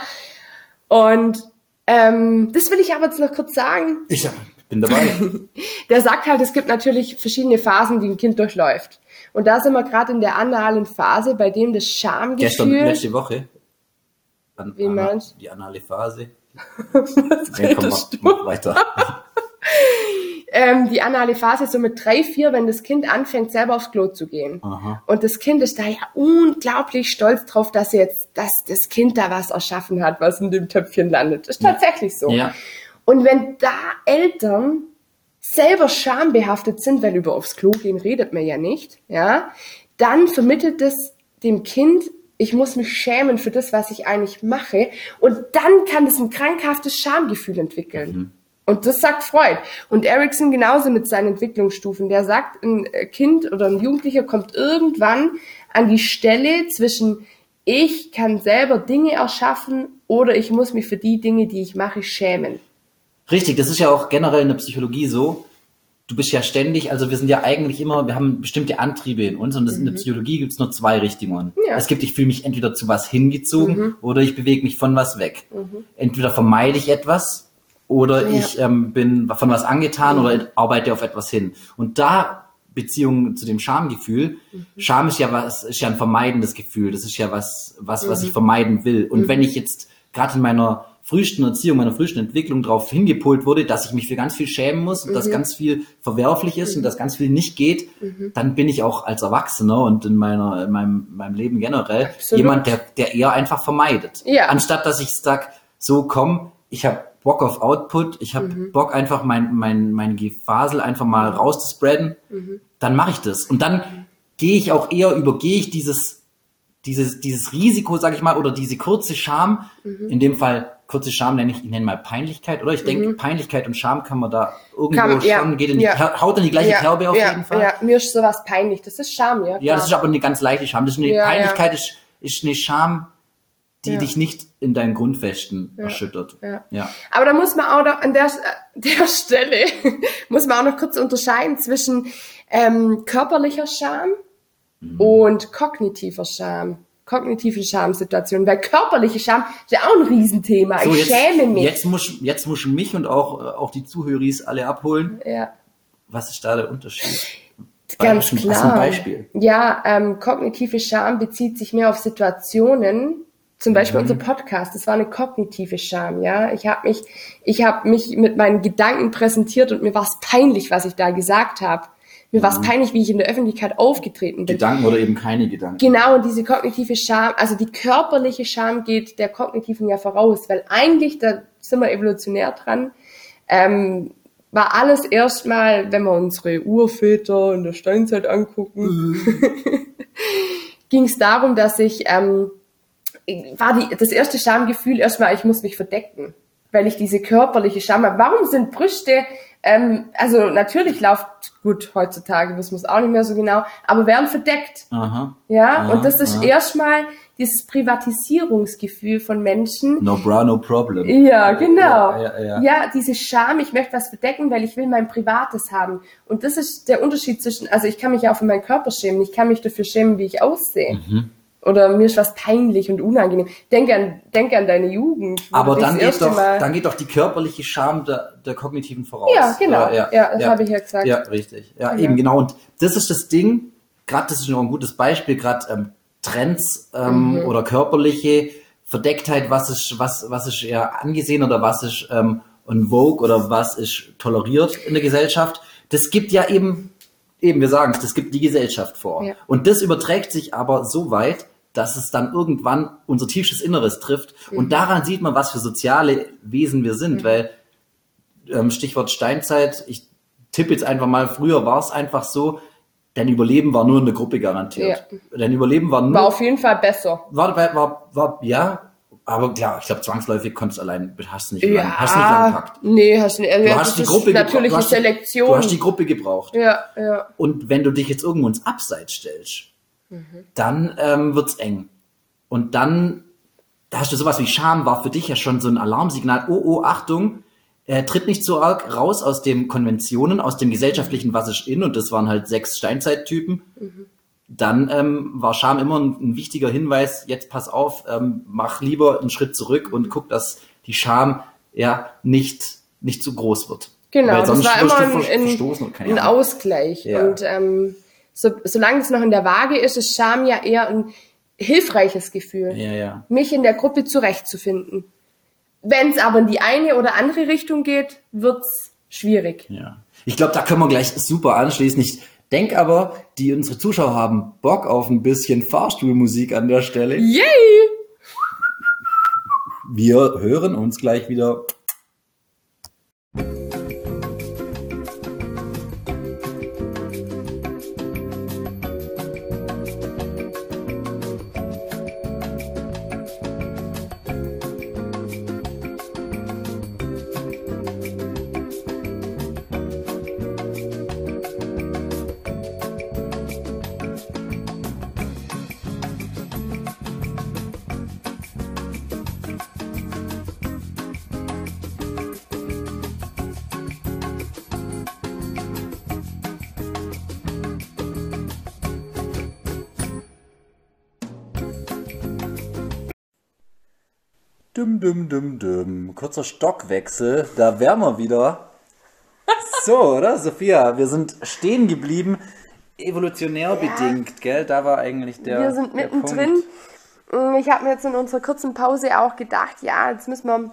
Und ähm, das will ich aber jetzt noch kurz sagen. Ich bin dabei. Der sagt halt, es gibt natürlich verschiedene Phasen, die ein Kind durchläuft. Und da sind wir gerade in der analen Phase, bei dem das Gestern, Schamgefühl. letzte Woche. An, Wie Anna- meinst Die anale Phase. nee, komm, mach, mach weiter. ähm, die anale Phase ist so mit drei, vier, wenn das Kind anfängt, selber aufs Klo zu gehen. Aha. Und das Kind ist da ja unglaublich stolz drauf, dass jetzt, dass das Kind da was erschaffen hat, was in dem Töpfchen landet. Ist tatsächlich so. Ja. Und wenn da Eltern selber schambehaftet sind, weil über aufs Klo gehen redet man ja nicht, ja, dann vermittelt es dem Kind, ich muss mich schämen für das, was ich eigentlich mache. Und dann kann es ein krankhaftes Schamgefühl entwickeln. Und das sagt Freud. Und Erickson genauso mit seinen Entwicklungsstufen. Der sagt, ein Kind oder ein Jugendlicher kommt irgendwann an die Stelle zwischen ich kann selber Dinge erschaffen oder ich muss mich für die Dinge, die ich mache, schämen. Richtig, das ist ja auch generell in der Psychologie so. Du bist ja ständig, also wir sind ja eigentlich immer, wir haben bestimmte Antriebe in uns und das, in der Psychologie gibt's nur zwei Richtungen. Ja. Es gibt, ich fühle mich entweder zu was hingezogen oder ich bewege mich von was weg. Entweder vermeide ich etwas oder Ja. ich ähm, bin von was angetan oder arbeite auf etwas hin. Und da Beziehung zu dem Schamgefühl, Scham ist ja was, ist ja ein vermeidendes Gefühl. Das ist ja was, was, was ich vermeiden will. Und wenn ich jetzt gerade in meiner frühesten Erziehung, meiner frühesten Entwicklung darauf hingepolt wurde, dass ich mich für ganz viel schämen muss und dass ganz viel verwerflich ist und dass ganz viel nicht geht, dann bin ich auch als Erwachsener und in meiner, in meinem, meinem Leben generell Absolut. jemand, der, der eher einfach vermeidet. Ja. Anstatt dass ich sag, so komm, ich habe Bock auf Output, ich habe Bock einfach mein, mein, mein Gefasel einfach mal rauszuspreaden, dann mache ich das. Und dann gehe ich auch eher, übergehe ich dieses, dieses, dieses Risiko, sag ich mal, oder diese kurze Scham, in dem Fall kurze Scham nenne ich, ich nenne mal Peinlichkeit, oder? Ich denke, Peinlichkeit und Scham kann man da irgendwo Kann- schon, ja, geht in die, ja. haut in die gleiche Kerbe auf ja, jeden Fall. Ja, mir ist sowas peinlich. Das ist Scham, ja. Ja, klar. das ist aber eine ganz leichte Scham. Das ist eine Ja, Peinlichkeit Ist, ist eine Scham, die Ja. dich nicht in deinen Grundfesten erschüttert. Ja. ja. Aber da muss man auch noch an der, der Stelle, muss man auch noch kurz unterscheiden zwischen ähm, körperlicher Scham Mhm. und kognitiver Scham. Kognitive Schamsituation. Weil körperliche Scham ist ja auch ein Riesenthema. So, ich jetzt, schäme mich. Jetzt muss, jetzt muss mich und auch, äh, auch die Zuhöris alle abholen. Ja. Was ist da der Unterschied? Ganz ist klar. ein Beispiel? Ja, ähm, kognitive Scham bezieht sich mehr auf Situationen. Zum Beispiel Mhm. unser Podcast, das war eine kognitive Scham, ja. Ich habe mich, ich habe mich mit meinen Gedanken präsentiert und mir war es peinlich, was ich da gesagt habe. Mir war es Mhm. peinlich, wie ich in der Öffentlichkeit aufgetreten bin. Gedanken oder eben keine Gedanken? Genau, und diese kognitive Scham, also die körperliche Scham geht der kognitiven ja voraus, weil eigentlich, da sind wir evolutionär dran, ähm, war alles erstmal, wenn wir unsere Urväter in der Steinzeit angucken, ging es darum, dass ich, ähm, war die, das erste Schamgefühl erstmal, ich muss mich verdecken, weil ich diese körperliche Scham habe. Warum sind Brüste, ähm, also natürlich läuft gut heutzutage, wissen wir es auch nicht mehr so genau, aber werden verdeckt. Aha. Ja, Aha, und das ist aha. erstmal dieses Privatisierungsgefühl von Menschen. No bra, no problem. Ja, genau. Ja, ja, ja. Ja, diese Scham, ich möchte was verdecken, weil ich will mein Privates haben. Und das ist der Unterschied zwischen, also ich kann mich auch für meinen Körper schämen, ich kann mich dafür schämen, wie ich aussehe. Mhm. Oder mir ist was peinlich und unangenehm. Denke an, denke an deine Jugend. Aber dann geht, doch, Mal- dann geht doch die körperliche Scham der, der kognitiven voraus. Ja, genau. Oder? Ja, das habe ich ja gesagt. Ja, richtig. Ja, Genau. eben genau. Und das ist das Ding, gerade das ist noch ein gutes Beispiel, gerade ähm, Trends ähm, Mhm. oder körperliche Verdecktheit, was ist, was, was ist eher angesehen oder was ist ähm, on Vogue oder was ist toleriert in der Gesellschaft. Das gibt ja eben, eben, wir sagen es, das gibt die Gesellschaft vor. Ja. Und das überträgt sich aber so weit, dass es dann irgendwann unser tiefstes Inneres trifft. Mhm. Und daran sieht man, was für soziale Wesen wir sind, weil ähm, Stichwort Steinzeit, ich tippe jetzt einfach mal, früher war es einfach so, dein Überleben war nur in der Gruppe garantiert. Dein Überleben war nur, War auf jeden Fall besser. war, war, war, war ja, aber klar, ich glaube, zwangsläufig konntest du allein, hast nicht lang, hast nicht lang gepackt. nee, hast nicht. Du ja, hast die Gruppe natürlich du hast die- Selektion. Du hast die Gruppe gebraucht. ja, ja. Und wenn du dich jetzt irgendwo ins Abseits stellst, dann ähm, wird's eng. Und dann, da hast du sowas wie Scham, war für dich ja schon so ein Alarmsignal. Oh, oh, Achtung, äh, tritt nicht so arg raus aus den Konventionen, aus dem gesellschaftlichen Was ist in, und das waren halt sechs Steinzeittypen. Dann ähm, war Scham immer ein, ein wichtiger Hinweis, jetzt pass auf, ähm, mach lieber einen Schritt zurück und guck, dass die Scham ja nicht, nicht zu groß wird. Genau, Weil das sonst war wirst immer du ein, ein, verstoßen und keine ein. Ausgleich. Ja. Und ähm, so, solange es noch in der Waage ist, ist Scham ja eher ein hilfreiches Gefühl, Ja, ja. mich in der Gruppe zurechtzufinden. Wenn es aber in die eine oder andere Richtung geht, wird's schwierig. Ja. Ich glaube, da können wir gleich super anschließen. Ich denke aber, die unsere Zuschauer haben Bock auf ein bisschen Fahrstuhlmusik an der Stelle. Yay! Wir hören uns gleich wieder. Dum, dum, dum, dum. Kurzer Stockwechsel. Da wären wir wieder. So, oder? Sophia, wir sind stehen geblieben. Evolutionär bedingt, gell? Da war eigentlich der. Wir sind mittendrin. Punkt. Ich habe mir jetzt in unserer kurzen Pause auch gedacht, ja, jetzt müssen wir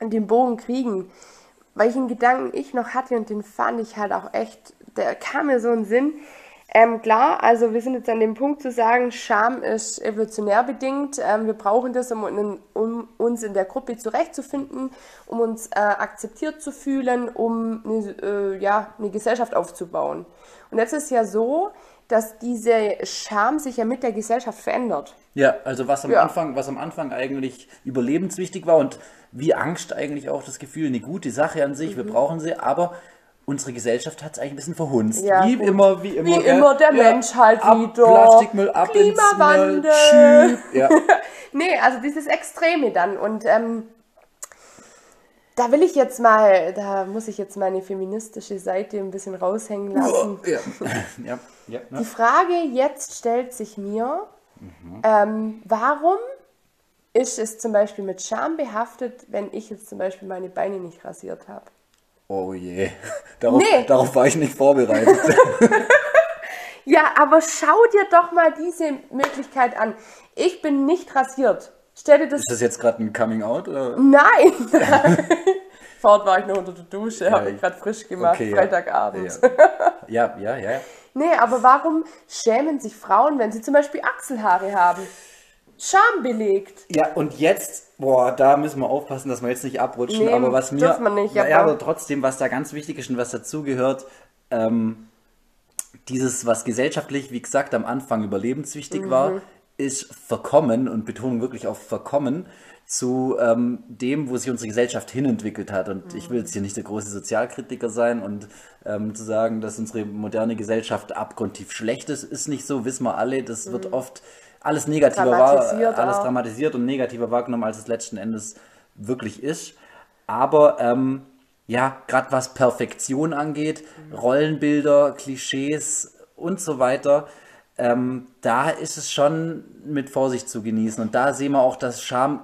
den Bogen kriegen. Welchen Gedanken ich noch hatte und den fand ich halt auch echt, der kam mir so in den Sinn. Ähm, klar, also wir sind jetzt an dem Punkt zu sagen, Scham ist evolutionär bedingt. Ähm, wir brauchen das, um, in, um uns in der Gruppe zurechtzufinden, um uns äh, akzeptiert zu fühlen, um eine, äh, ja, eine Gesellschaft aufzubauen. Und jetzt ist ja so, dass diese Scham sich ja mit der Gesellschaft verändert. Ja, also was am Ja. Anfang, was am Anfang eigentlich überlebenswichtig war und wie Angst eigentlich auch das Gefühl, eine gute Sache an sich, wir brauchen sie, aber unsere Gesellschaft hat es eigentlich ein bisschen verhunzt. Ja, wie gut. immer, wie immer. Wie gell? immer der Mensch halt ab, wieder. Plastikmüll ab Klimawandel. ins Müll. Ja. Nee, also dieses Extreme dann. Und ähm, da will ich jetzt mal, da muss ich jetzt meine feministische Seite ein bisschen raushängen lassen. ja. ja. Ja. Die Ja. Frage jetzt stellt sich mir, Mhm. ähm, warum ist es zum Beispiel mit Scham behaftet, wenn ich jetzt zum Beispiel meine Beine nicht rasiert habe? Oh je. Darauf, Nee. darauf war ich nicht vorbereitet. Ja, aber schau dir doch mal diese Möglichkeit an. Ich bin nicht rasiert. Stell dir das Ist das jetzt gerade ein Coming Out? Oder? Nein! Fort war ich noch unter der Dusche, habe Ja, ich gerade frisch gemacht, Okay, ja. Freitagabend. Ja, ja, ja. ja. Nee, aber warum schämen sich Frauen, wenn sie zum Beispiel Achselhaare haben? Scham belegt. Ja, und jetzt, boah, da müssen wir aufpassen, dass wir jetzt nicht abrutschen. Nee, aber was mir, nicht, ja, aber- trotzdem, was da ganz wichtig ist und was dazugehört, ähm, dieses, was gesellschaftlich, wie gesagt, am Anfang überlebenswichtig Mhm. war, ist verkommen und Betonung wirklich auf verkommen zu ähm, dem, wo sich unsere Gesellschaft hinentwickelt hat. Und ich will jetzt hier nicht der große Sozialkritiker sein und ähm, zu sagen, dass unsere moderne Gesellschaft abgrundtief schlecht ist, ist nicht so, wissen wir alle. Das wird oft alles negativer war, Mhm. Alles auch. dramatisiert und negativer wahrgenommen, als es letzten Endes wirklich ist. Aber ähm, ja, gerade was Perfektion angeht, Rollenbilder, Klischees und so weiter, ähm, da ist es schon mit Vorsicht zu genießen. Und da sehen wir auch, dass Scham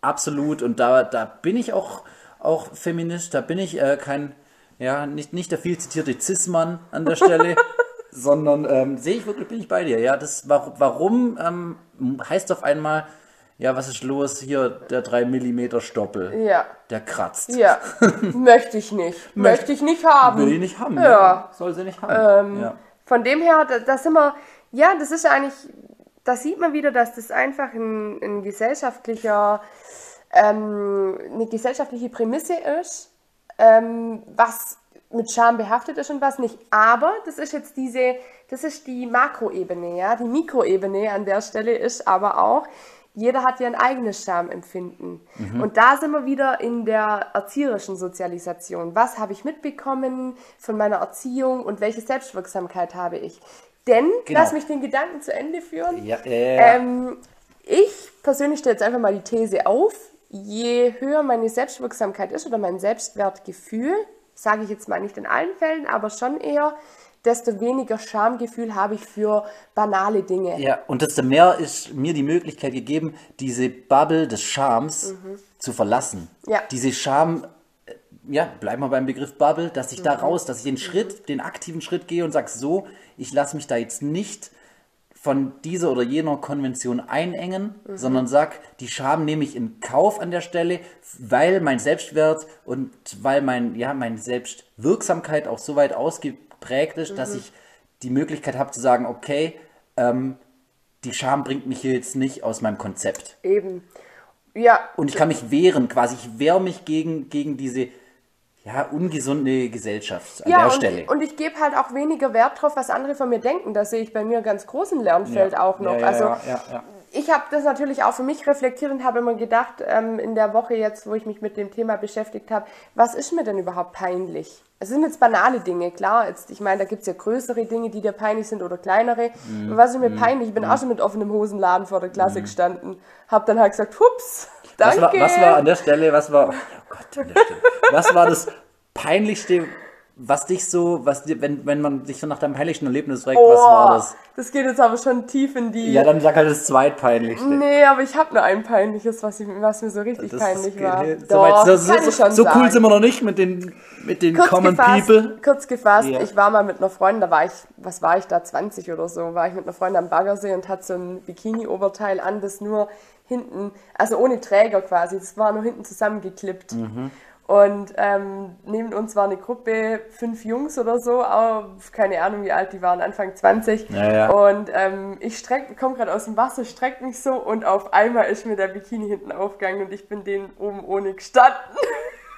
absolut, und da, da bin ich auch, auch Feminist, da bin ich äh, kein, ja, nicht, nicht der viel zitierte Cis-Mann an der Stelle, sondern ähm, sehe ich wirklich, bin ich bei dir. Ja, das, warum, warum ähm, heißt auf einmal, ja, was ist los hier, der 3 mm Stoppel, Ja. der kratzt. Ja. Möchte ich nicht. Möchte ich nicht haben. Will ich nicht haben. Ja. Soll sie nicht haben. ja. Von dem her, da, da sind wir, ja, das ist eigentlich, da sieht man wieder, dass das einfach ein, ein gesellschaftlicher, ähm, eine gesellschaftliche Prämisse ist, ähm, was mit Scham behaftet ist und was nicht. Aber das ist jetzt diese, das ist die Makroebene, ja. Die Mikroebene an der Stelle ist aber auch, jeder hat ja ein eigenes Schamempfinden. Und da sind wir wieder in der erzieherischen Sozialisation. Was habe ich mitbekommen von meiner Erziehung und welche Selbstwirksamkeit habe ich? Denn, Genau. lass mich den Gedanken zu Ende führen. Ja, ja. Ähm, ich persönlich stelle jetzt einfach mal die These auf, je höher meine Selbstwirksamkeit ist oder mein Selbstwertgefühl, sage ich jetzt mal nicht in allen Fällen, aber schon eher, desto weniger Schamgefühl habe ich für banale Dinge. Ja, und desto mehr ist mir die Möglichkeit gegeben, diese Bubble des Schams zu verlassen. Ja. Diese Scham, ja, bleiben wir beim Begriff Bubble, dass ich da raus, dass ich den Schritt, den aktiven Schritt gehe und sage, so, ich lasse mich da jetzt nicht von dieser oder jener Konvention einengen, mhm. sondern sag, die Scham nehme ich in Kauf an der Stelle, weil mein Selbstwert und weil mein, ja, meine Selbstwirksamkeit auch so weit ausgeprägt ist, mhm. dass ich die Möglichkeit habe zu sagen, okay, ähm, die Scham bringt mich hier jetzt nicht aus meinem Konzept. Eben. Ja. Und ich kann mich wehren, quasi, ich wehre mich gegen, gegen diese ja, ungesunde Gesellschaft an ja, der und, Stelle. Und ich gebe halt auch weniger Wert drauf, was andere von mir denken. Das sehe ich bei mir ganz großen Lernfeld ja. auch noch. Ja, ja, also ja, ich habe das natürlich auch für mich reflektiert und habe immer gedacht, ähm, in der Woche jetzt, wo ich mich mit dem Thema beschäftigt habe, was ist mir denn überhaupt peinlich? Es sind jetzt banale Dinge, klar. Jetzt, ich meine, da gibt es ja größere Dinge, die dir peinlich sind oder kleinere. Mhm. Was ist mir mhm. peinlich? Ich bin mhm. auch schon mit offenem Hosenladen vor der Klasse mhm. gestanden. Habe dann halt gesagt, hups, danke. Was war, was war an der Stelle, was war, oh Gott, an der Stelle, was war das peinlichste, was dich so, was dir, wenn, wenn man sich so nach deinem peinlichsten Erlebnis fragt, oh, was war das? Das geht jetzt aber schon tief in die. Ja, dann sag halt das zweitpeinlichste. Nee, aber ich habe nur ein peinliches, was, ich, was mir so richtig das peinlich war. So, Doch, weit, so, so, so cool sind wir noch nicht mit den, mit den kurz Common gefasst, People. Kurz gefasst, ja. ich war mal mit einer Freundin, da war ich, was war ich da, 20 oder so, war ich mit einer Freundin am Baggersee und hatte so ein Bikini-Oberteil an, das nur hinten, also ohne Träger quasi, das war nur hinten zusammengeklippt. Mhm. Und ähm, neben uns war eine Gruppe, fünf Jungs oder so, auch, keine Ahnung wie alt die waren, Anfang 20. Ja, ja. Und ähm, ich streck, komme gerade aus dem Wasser, streckt mich so und auf einmal ist mir der Bikini hinten aufgegangen und ich bin den oben ohne gestanden.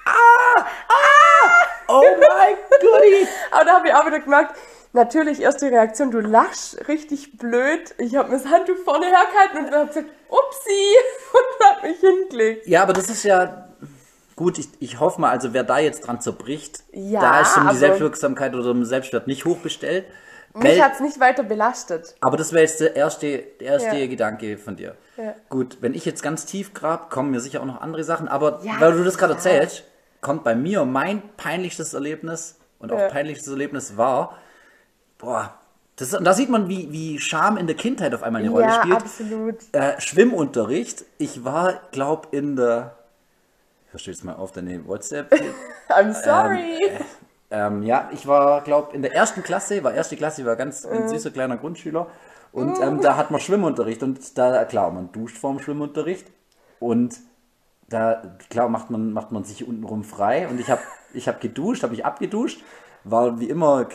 ah! Ah! Oh mein Gott! Aber da habe ich auch wieder gemerkt, natürlich erste Reaktion, du lachst richtig blöd. Ich habe mir das Handtuch vorne hergehalten und habe gesagt, upsi, und habe mich hingelegt. Ja, aber das ist ja Gut, ich, ich hoffe mal, also wer da jetzt dran zerbricht, ja, da ist um die Selbstwirksamkeit oder um Selbstwert nicht hochbestellt. Mich hat es nicht weiter belastet. Aber das wäre jetzt der erste, der erste ja. Gedanke von dir. Ja. Gut, wenn ich jetzt ganz tief grab, kommen mir sicher auch noch andere Sachen. Aber ja, weil du das gerade erzählst, kommt bei mir mein peinlichstes Erlebnis und auch peinlichstes Erlebnis war, boah, das, da sieht man, wie, wie Scham in der Kindheit auf einmal eine Rolle spielt. Ja, absolut. Äh, Schwimmunterricht. Ich war, glaube in der verstehe jetzt mal auf deine WhatsApp. I'm sorry. Ähm, äh, ähm, ja, ich war, glaube in der ersten Klasse, war erste Klasse, war ganz ein mhm. süßer kleiner Grundschüler. Und ähm, da hat man Schwimmunterricht und da, klar, man duscht vorm Schwimmunterricht und da, klar, macht man, macht man sich untenrum frei und ich habe ich hab geduscht, habe mich abgeduscht, war wie immer,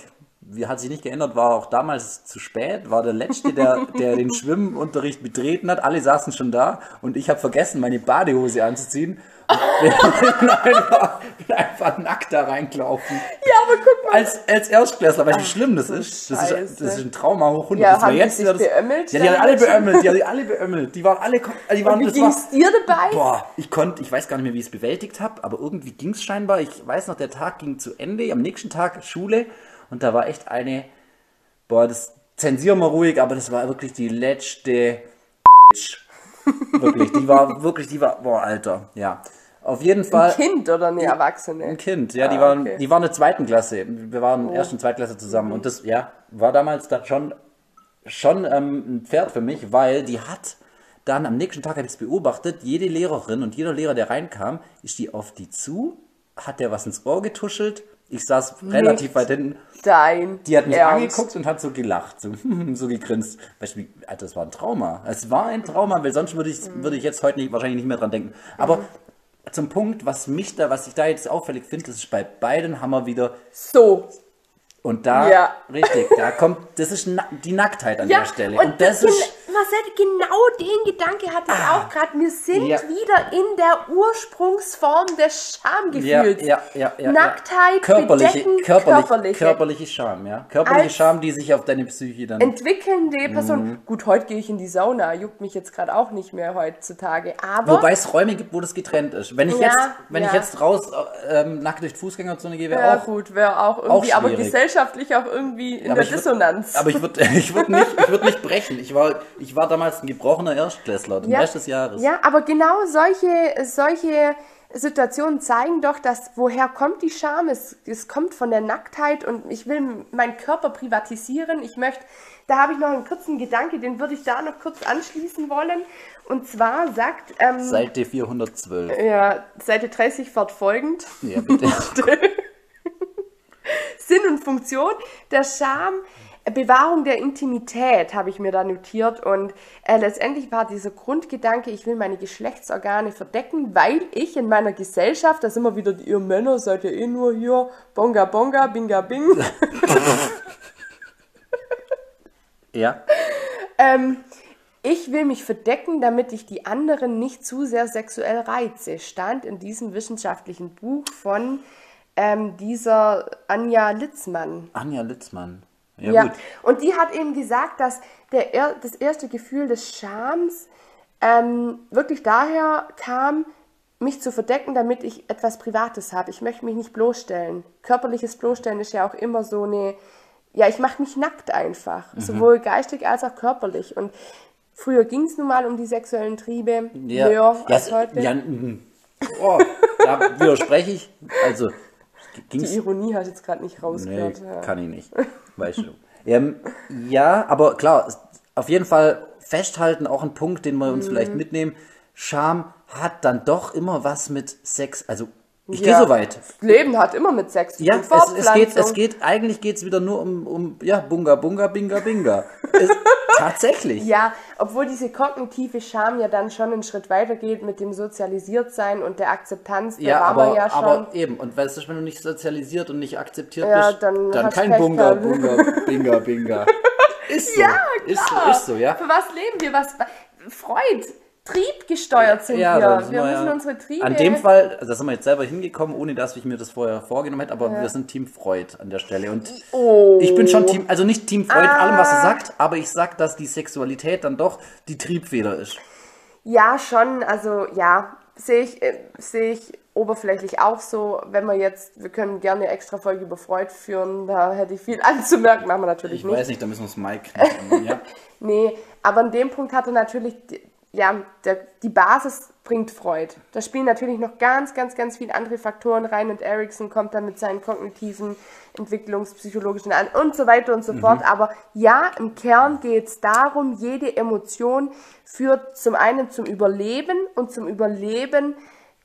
wie hat sich nicht geändert, war auch damals zu spät, war der Letzte, der, der den Schwimmunterricht betreten hat, alle saßen schon da und ich habe vergessen, meine Badehose anzuziehen bin, einfach, bin einfach nackt da reingelaufen. Ja, aber guck mal. Als, als Erstklässler, weil wie schlimm das ist. Das, ist. das ist ein Trauma hoch 100. Ja, das haben jetzt die sich beömmelt? Ja, die haben alle beömmelt. Die haben alle beömmelt. Die waren alle, die waren, Und wie ging's dir dabei? Boah, ich konnte, ich weiß gar nicht mehr, wie ich es bewältigt habe, aber irgendwie ging es scheinbar. Ich weiß noch, der Tag ging zu Ende. Am nächsten Tag Schule und da war echt eine, boah, das zensieren wir ruhig, aber das war wirklich die letzte wirklich, die war wirklich, die war, boah, Alter, ja. Auf jeden Fall. Ein Kind oder eine Erwachsene? Ein Kind, ja, die, ah, waren, okay. die waren in der zweiten Klasse. Wir waren oh. erst in zweiten Klasse zusammen. Mhm. Und das, ja, war damals dann schon, schon ähm, ein Pferd für mich, weil die hat dann am nächsten Tag, habe ich es beobachtet, jede Lehrerin und jeder Lehrer, der reinkam, ist die auf die zu, hat der was ins Ohr getuschelt. Ich saß Nicht relativ weit hinten. Dein. Die hat mich Ernst? angeguckt und hat so gelacht, so, so gegrinst. Weißt du, Alter, das war ein Trauma. Es war ein Trauma, weil sonst würde ich, mhm. würde ich jetzt heute nicht, wahrscheinlich nicht mehr dran denken. Aber mhm zum Punkt, was mich da, was ich da jetzt auffällig finde, das ist bei beiden wir wieder so. Und da, ja. richtig, da kommt, das ist die Nacktheit an ja, der Stelle. Und, und das ist. Marcel, genau den Gedanke hatte ich ah, auch gerade. Wir sind ja. wieder in der Ursprungsform des Schamgefühls. Ja, ja, ja, Nacktheit, körperliche, bedecken, körperliche, körperliche. Körperliche Scham, ja. Körperliche Als Scham, die sich auf deine Psyche dann. Entwickelnde Person. Mhm. Gut, heute gehe ich in die Sauna, juckt mich jetzt gerade auch nicht mehr heutzutage. Aber. Wobei es Räume gibt, wo das getrennt ist. Wenn ich jetzt, wenn ich jetzt raus ähm, nackt durch die Fußgängerzone gehe, wäre auch. gut, wäre auch irgendwie, auch aber gesellschaftlich auch irgendwie in aber der Dissonanz. Würd, aber ich würde ich würd nicht, ich würd nicht brechen. Ich war, ich war damals ein gebrochener Erstklässler, den ja, Rest des Jahres. Ja, aber genau solche, solche Situationen zeigen doch, dass woher kommt die Scham? Es, es kommt von der Nacktheit und ich will meinen Körper privatisieren. Ich möchte, da habe ich noch einen kurzen Gedanke, den würde ich da noch kurz anschließen wollen. Und zwar sagt ähm, Seite 412. ja Seite 30 fortfolgend. Ja, bitte. Sinn und Funktion der Scham. Bewahrung der Intimität habe ich mir da notiert und äh, letztendlich war dieser Grundgedanke, ich will meine Geschlechtsorgane verdecken, weil ich in meiner Gesellschaft, da sind wir wieder, ihr Männer seid ja eh nur hier, bonga bonga, binga bing, ja. ähm, ich will mich verdecken, damit ich die anderen nicht zu sehr sexuell reize, stand in diesem wissenschaftlichen Buch von ähm, dieser Anja Litzmann. Anja Litzmann. Ja, Ja, und die hat eben gesagt, dass der, er- das erste Gefühl des Schams ähm, wirklich daher kam, mich zu verdecken, damit ich etwas Privates habe. Ich möchte mich nicht bloßstellen. Körperliches Bloßstellen ist ja auch immer so eine, ja, ich mache mich nackt einfach, Mhm. sowohl geistig als auch körperlich. Und früher ging es nun mal um die sexuellen Triebe, Ja, mehr ja, als heute. ja, mhm. oh, da widerspreche ich. Also, die ging's, Ironie hast du jetzt gerade nicht nee, rausgehört. ja. kann ich nicht. Weißt du. Ähm, ja, aber klar, auf jeden Fall festhalten, auch ein Punkt, den wir Mhm. uns vielleicht mitnehmen. Scham hat dann doch immer was mit Sex. Also, ich Ja. gehe so weit. Leben hat immer mit Sex zu Ja, tun. es, es geht, es geht, eigentlich geht es wieder nur um, um, ja, Bunga, Bunga, Binga, Binga. Es, tatsächlich. Ja, obwohl diese kognitive Scham ja dann schon einen Schritt weiter geht mit dem Sozialisiertsein und der Akzeptanz, da Ja, waren aber, wir ja schon. aber eben, und weißt du, wenn du nicht sozialisiert und nicht akzeptiert Ja, bist, dann dann kein Bunga. Bunga, Binga, Binga. Ist so. ja, Ist so, klar. ist so, ja. Für was leben wir? Was Freud, triebgesteuert sind Ja, wir. sind Wir wir müssen ja, unsere Triebe. An dem Fall, also da sind wir jetzt selber hingekommen, ohne dass ich mir das vorher vorgenommen hätte, aber wir sind Team Freud an der Stelle. Und Oh. ich bin schon Team, also nicht Team Freud, allem, was er Ah. sagt, aber ich sag, dass die Sexualität dann doch die Triebfeder ist. Ja, schon. Also ja, sehe ich, äh, sehe ich oberflächlich auch so. Wenn wir jetzt, wir können gerne eine extra Folge über Freud führen, da hätte ich viel anzumerken, machen wir natürlich Ich nicht. weiß nicht, da müssen wir uns Mike ja. Nee, aber an dem Punkt hatte natürlich, die- ja, der, die Basis bringt Freud. Da spielen natürlich noch ganz, ganz, ganz viele andere Faktoren rein und Erickson kommt dann mit seinen kognitiven, entwicklungspsychologischen an und so weiter und so fort. Aber ja, im Kern geht es darum, jede Emotion führt zum einen zum Überleben und zum Überleben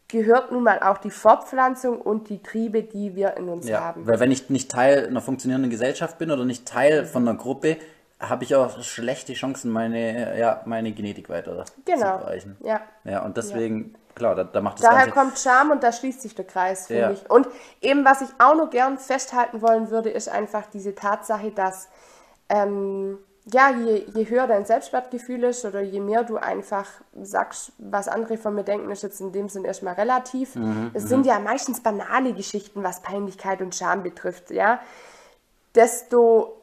gehört nun mal auch die Fortpflanzung und die Triebe, die wir in uns Ja, haben. weil wenn ich nicht Teil einer funktionierenden Gesellschaft bin oder nicht Teil von einer Gruppe, habe ich auch schlechte Chancen, meine, ja, meine Genetik weiter Genau. zu erreichen. Ja. Ja, und deswegen, klar, da, da macht das Daher Ganze... kommt Scham und da schließt sich der Kreis, finde Ja. ich. Und eben, was ich auch noch gern festhalten wollen würde, ist einfach diese Tatsache, dass ähm, ja, je, je höher dein Selbstwertgefühl ist oder je mehr du einfach sagst, was andere von mir denken, ist jetzt in dem Sinn erstmal relativ. Mhm, es sind ja meistens banale Geschichten, was Peinlichkeit und Scham betrifft, ja. Desto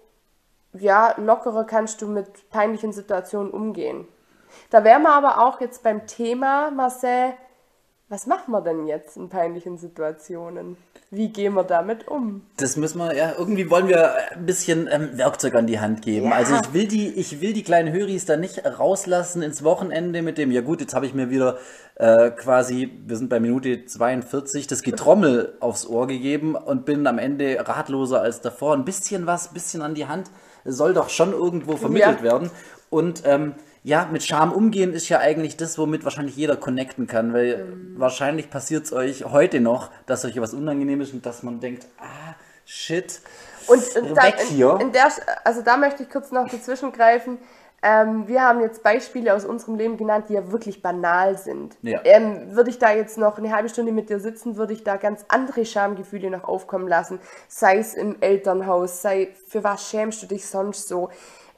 ja, lockerer kannst du mit peinlichen Situationen umgehen. Da wären wir aber auch jetzt beim Thema, Marcel, was machen wir denn jetzt in peinlichen Situationen? Wie gehen wir damit um? Das müssen wir, ja, irgendwie wollen wir ein bisschen ähm, Werkzeug an die Hand geben. Ja. Also ich will die, ich will die kleinen Höris da nicht rauslassen ins Wochenende mit dem, ja gut, jetzt habe ich mir wieder äh, quasi, wir sind bei Minute 42, das Getrommel aufs Ohr gegeben und bin am Ende ratloser als davor. Ein bisschen was, ein bisschen an die Hand soll doch schon irgendwo vermittelt Ja. werden. Und ähm, ja, mit Scham umgehen ist ja eigentlich das, womit wahrscheinlich jeder connecten kann, weil Mhm. wahrscheinlich passiert es euch heute noch, dass euch was unangenehm ist und dass man denkt, ah, shit, Und äh, da, weg hier. in, in der, also da möchte ich kurz noch dazwischen greifen. Ähm, wir haben jetzt Beispiele aus unserem Leben genannt, die ja wirklich banal sind. Ja. Ähm, würde ich da jetzt noch eine halbe Stunde mit dir sitzen, würde ich da ganz andere Schamgefühle noch aufkommen lassen. Sei es im Elternhaus, sei für was schämst du dich sonst so,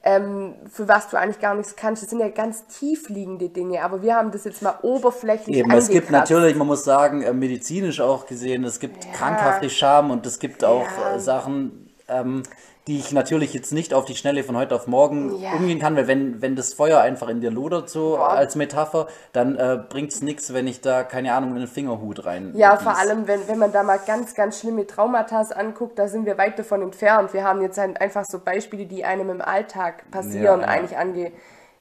ähm, für was du eigentlich gar nichts kannst. Das sind ja ganz tiefliegende Dinge, aber wir haben das jetzt mal oberflächlich Eben, es gibt angekratzt. natürlich, man muss sagen, äh, medizinisch auch gesehen, es gibt krankhafte Scham und es gibt auch Ja. äh, Sachen, ähm, die ich natürlich jetzt nicht auf die Schnelle von heute auf morgen Ja. umgehen kann, weil wenn, wenn das Feuer einfach in dir lodert, so als Metapher, dann äh, bringt's nichts, wenn ich da, keine Ahnung, in den Fingerhut rein. Ja, gieß. vor allem, wenn, wenn man da mal ganz, ganz schlimme Traumata anguckt, da sind wir weit davon entfernt. Wir haben jetzt ein- einfach so Beispiele, die einem im Alltag passieren, Ja, eigentlich ange.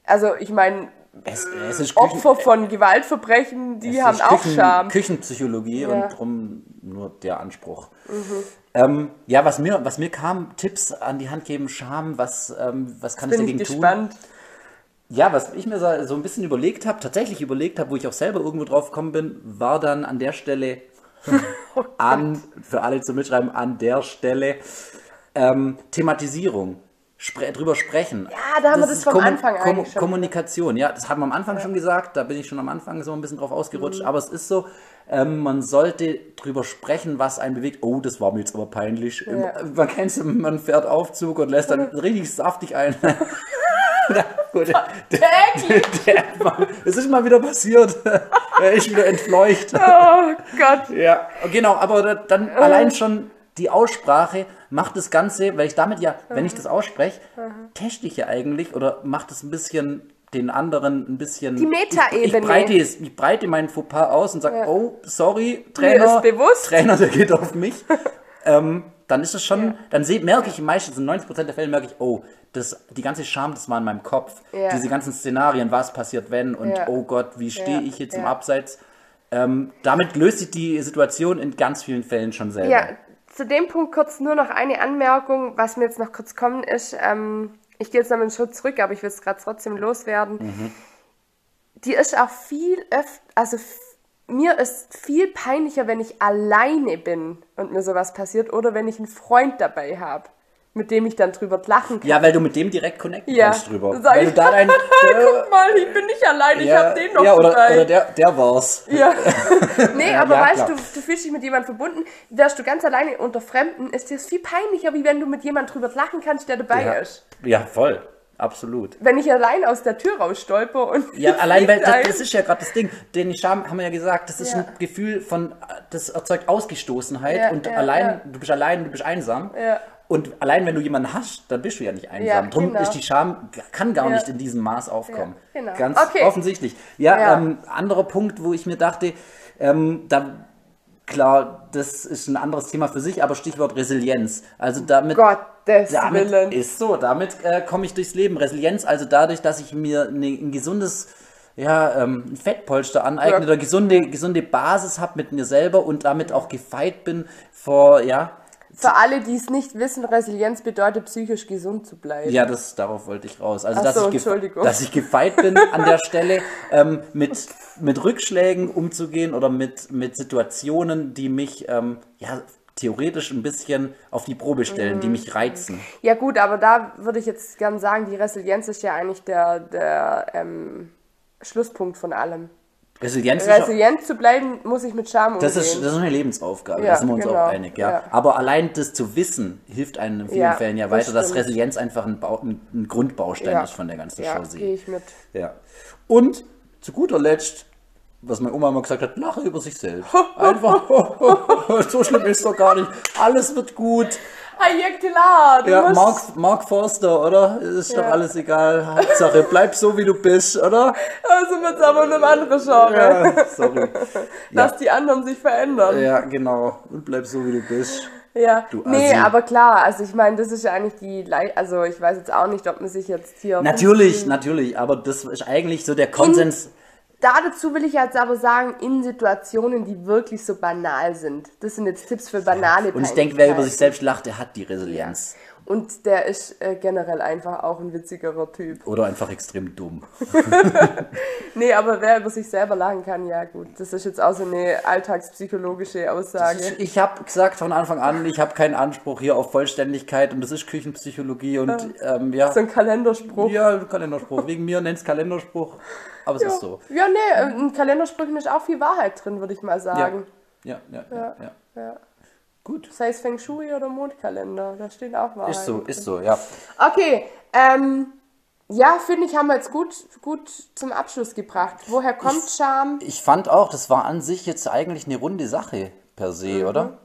Also, ich meine, es, es ist Opfer Küchen, von Gewaltverbrechen, die es haben auch Küchen, Scham. Küchenpsychologie Ja. und drum nur der Anspruch. Ähm, ja, was mir, was mir kam, Tipps an die Hand geben, Scham, was, ähm, was kann ich Bin dagegen ich tun? gespannt. Ja, was ich mir so, ein bisschen überlegt habe, tatsächlich überlegt habe, wo ich auch selber irgendwo drauf gekommen bin, war dann an der Stelle, Oh an, für alle zum Mitschreiben, an der Stelle, ähm, Thematisierung. Spre drüber sprechen. Ja, da haben wir das vom Anfang eigentlich schon. Kommunikation, ja, das haben wir am Anfang schon gesagt, da bin ich schon am Anfang so ein bisschen drauf ausgerutscht, Mhm. aber es ist so, ähm, man sollte drüber sprechen, was einen bewegt. Oh, das war mir jetzt aber peinlich. Ja. Man kennt man fährt Aufzug und lässt dann richtig saftig ein. Gut. Es ist mal wieder passiert. Er ist wieder entfleucht. Oh Gott. Ja, genau, aber da- dann Äh. allein schon die Aussprache macht das Ganze, weil ich damit ja, wenn ich das ausspreche, teste ich ja eigentlich oder macht es ein bisschen den anderen ein bisschen. Die Metaebene. Ich, ich, breite ich breite meinen Fauxpas aus und sage, Ja. oh, sorry, Trainer. ist bewusst. Trainer, der geht auf mich. ähm, dann ist es schon, dann seh, merke ich meistens in 90% der Fälle merke ich, oh, das, die ganze Scham, das war in meinem Kopf. Ja. Diese ganzen Szenarien, was passiert, wenn und Ja. oh Gott, wie stehe Ja, ich jetzt im ja. Abseits. Ähm, damit löst sich die Situation in ganz vielen Fällen schon selber. Ja, zu dem Punkt kurz nur noch eine Anmerkung, was mir jetzt noch kurz kommen ist. Ähm, ich gehe jetzt noch einen Schritt zurück, aber ich will es gerade trotzdem loswerden. Mhm. Die ist auch viel öfter, also mir ist viel peinlicher, wenn ich alleine bin und mir sowas passiert oder wenn ich einen Freund dabei habe, mit dem ich dann drüber lachen kann. Ja, weil du mit dem direkt connecten Ja. kannst drüber. Dann sag weil ich, du da dein, Guck mal, ich bin nicht alleine, ich ja, hab den noch ja, oder, dabei. oder der, der war's. Ja. nee, aber ja, weißt du, du fühlst dich mit jemandem verbunden. Wärst du ganz alleine unter Fremden, ist dir viel peinlicher, wie wenn du mit jemandem drüber lachen kannst, der dabei ist. ja, voll. Absolut. Wenn ich allein aus der Tür rausstolper und. Ja, allein weil das, das ist ja gerade das Ding. Den Scham haben wir ja gesagt, das ist Ja. ein Gefühl von, das erzeugt Ausgestoßenheit Ja, und ja, allein, du bist allein, du bist einsam. Ja. Und allein wenn du jemanden hast, dann bist du ja nicht einsam. Ja, Drum genau. ist die Scham, kann gar Ja. nicht in diesem Maß aufkommen. Ja, genau. Ganz Okay. offensichtlich. Ja. Ähm, anderer Punkt, wo ich mir dachte, ähm, da klar, das ist ein anderes Thema für sich, aber Stichwort Resilienz. Also damit Gottes damit Willen. ist so, damit äh, komme ich durchs Leben. Resilienz, also dadurch, dass ich mir ne, ein gesundes ja, ähm, Fettpolster aneigne oder gesunde, gesunde Basis habe mit mir selber und damit auch gefeit bin vor, ja, Für alle, die es nicht wissen, Resilienz bedeutet, psychisch gesund zu bleiben. ja, das, darauf wollte ich raus. Also, Ach dass, so, ich dass ich gefeit bin an der Stelle, ähm, mit, mit Rückschlägen umzugehen oder mit, mit Situationen, die mich, ähm, ja, theoretisch ein bisschen auf die Probe stellen, Mhm. die mich reizen. Ja gut, aber da würde ich jetzt gern sagen, die Resilienz ist ja eigentlich der, der ähm, Schlusspunkt von allem. Resilienz ist auch- Resilient zu bleiben, muss ich mit Scham umgehen. Das ist, das ist eine Lebensaufgabe, Ja, da sind wir uns genau, auch einig, ja. ja. Aber allein das zu wissen, hilft einem in vielen Ja, Fällen ja das weiter, dass stimmt. Resilienz einfach ein, Bau, ein, ein Grundbaustein ist von der ganzen ja, Chose. gehe ich mit. Ja. Und zu guter Letzt, was meine Oma immer gesagt hat, lache über sich selbst. Einfach, so schlimm ist doch gar nicht. Alles wird gut. Ah, ja klar, du Ja. Mark, Mark Forster, oder? Ist doch Ja. alles egal. Hauptsache, bleib so, wie du bist, oder? Also mit aber in einem anderen Genre. Ja, sorry. Dass die anderen sich verändern. Ja, genau. Und bleib so, wie du bist. Ja, Du nee, Assi. aber klar, also ich meine, das ist ja eigentlich die, Lei also ich weiß jetzt auch nicht, ob man sich jetzt hier... Natürlich, natürlich, aber das ist eigentlich so der Konsens. Da dazu will ich jetzt aber sagen, in Situationen, die wirklich so banal sind. Das sind jetzt Tipps für banale Und ich denke, wer über sich selbst lacht, der hat die Resilienz. Und der ist äh, generell einfach auch ein witzigerer Typ. Oder einfach extrem dumm. Nee, aber wer über sich selber lachen kann, ja gut. Das ist jetzt auch so eine alltagspsychologische Aussage. Ich habe gesagt von Anfang an, ich habe keinen Anspruch hier auf Vollständigkeit und das ist Küchenpsychologie und ähm, ja. So ein Kalenderspruch. Ja, Kalenderspruch. Wegen mir nennt's Kalenderspruch, aber es ist so. Ja, nee, äh, in Kalendersprüchen ist auch viel Wahrheit drin, würde ich mal Ja. sagen. Ja, ja, ja, ja. Ja. Gut. Sei es Feng Shui oder Mondkalender, da steht auch Wahrheit. Ist so, ist so, ja. Okay, ähm, ja, finde ich, haben wir jetzt gut, gut zum Abschluss gebracht. Woher kommt Scham? Ich fand auch, das war an sich jetzt eigentlich eine runde Sache per se, Mhm. oder?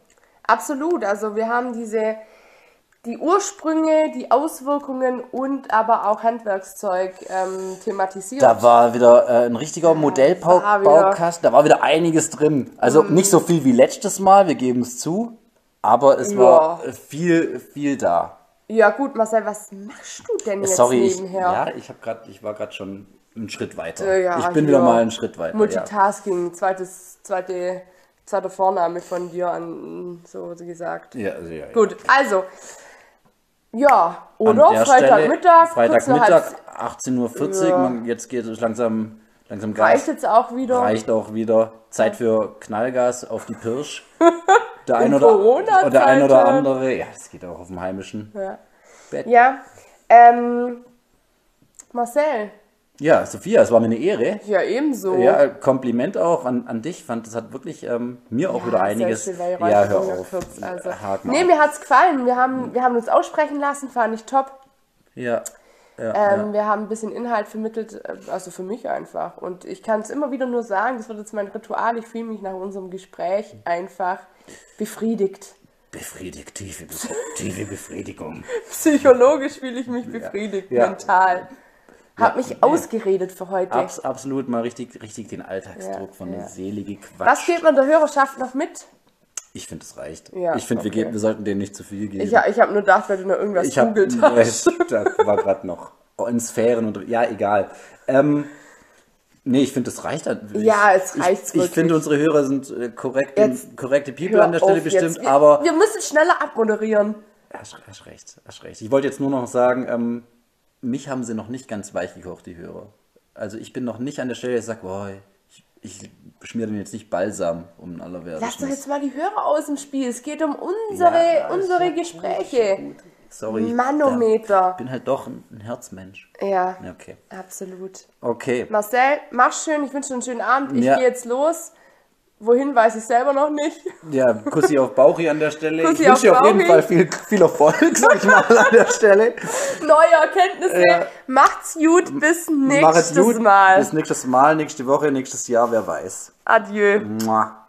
Absolut, also wir haben diese, die Ursprünge, die Auswirkungen und aber auch Handwerkszeug ähm, thematisiert. Da war wieder äh, ein richtiger war Modellbaukasten, da war wieder einiges drin. Also nicht so viel wie letztes Mal, wir geben es zu, aber es war äh, viel, viel da. ja gut, Marcel, was machst du denn jetzt Sorry, ich, nebenher? ja, ich habe gerade, ich war gerade schon einen Schritt weiter. Äh, ja, ich bin wieder mal einen Schritt weiter. Ja. Multitasking, zweites, zweite, zweiter Vorname von dir an, so gesagt. Ja, also, ja, ja. Gut, also, ja, oder? der Freitagmittag, Freitagmittag, halb- 18.40 Uhr. Man, jetzt geht es langsam, langsam reicht Gas. jetzt auch wieder. Reicht auch wieder. Zeit für Knallgas auf die Pirsch. Der ein In oder, oder ein oder andere. Ja, das geht auch auf dem heimischen. Ja, Bett. ja ähm, Marcel, Ja, Sophia, es war mir eine Ehre. ja ebenso. Ja, Kompliment auch an, an dich. Fand, das hat wirklich ähm, mir auch wieder einiges. Ja, hör auf. kurz, also. Mal Nee, mir hat's gefallen. Wir haben, wir haben uns aussprechen lassen, fand ich top. Ja. Ja, Ähm, Wir haben ein bisschen Inhalt vermittelt, äh, also für mich einfach. Und ich kann es immer wieder nur sagen, das wird jetzt mein Ritual. Ich fühle mich nach unserem Gespräch einfach befriedigt. Befriedigt, tiefe, tiefe Befriedigung. Psychologisch fühle ich mich befriedigt, Ja. mental. Hab mich ausgeredet für heute. Abs, absolut mal richtig, richtig den Alltagsdruck Ja, von der ja. selige Quatsch. Was gibt man der Hörerschaft noch mit? Ich finde, es reicht. Ja, ich finde, wir, okay. geben- wir sollten denen nicht zu viel geben. Ich, ich habe nur gedacht, weil du noch irgendwas ich googelt hast. da war gerade noch in Sphären und ja, egal. Ähm, nee, ich finde, das reicht. Ich, Ja, es reicht Ich, ich finde, unsere Hörer sind äh, korrekt, Jetzt korrekte People an der Stelle bestimmt. Wir, aber wir müssen schneller abmoderieren. Hast, hast recht, hast recht. Ich wollte jetzt nur noch sagen, ähm, mich haben sie noch nicht ganz weich gekocht, die Hörer. Also ich bin noch nicht an der Stelle, ich sage, boah, ich, ich schmier denen jetzt nicht Balsam um den allerwertesten. Lass doch jetzt mal die Hörer aus dem Spiel. Es geht um unsere, Ja, unsere Gespräche. Sorry. Manometer. Ich bin halt doch ein, Herzmensch. Ja, Ja, okay. absolut. Okay. Marcel, mach's schön. Ich wünsche dir einen schönen Abend. Ich Ja. gehe jetzt los. Wohin weiß ich selber noch nicht. Ja, Kussi auf Bauchi an der Stelle. Kussi ich wünsche auf auf jeden. Fall viel, viel Erfolg, sag ich mal, an der Stelle. Neue Erkenntnisse. Ja. Macht's gut. Bis nächstes gut. Mal. Bis nächstes Mal, nächste Woche, nächstes Jahr, wer weiß. Adieu. Mua.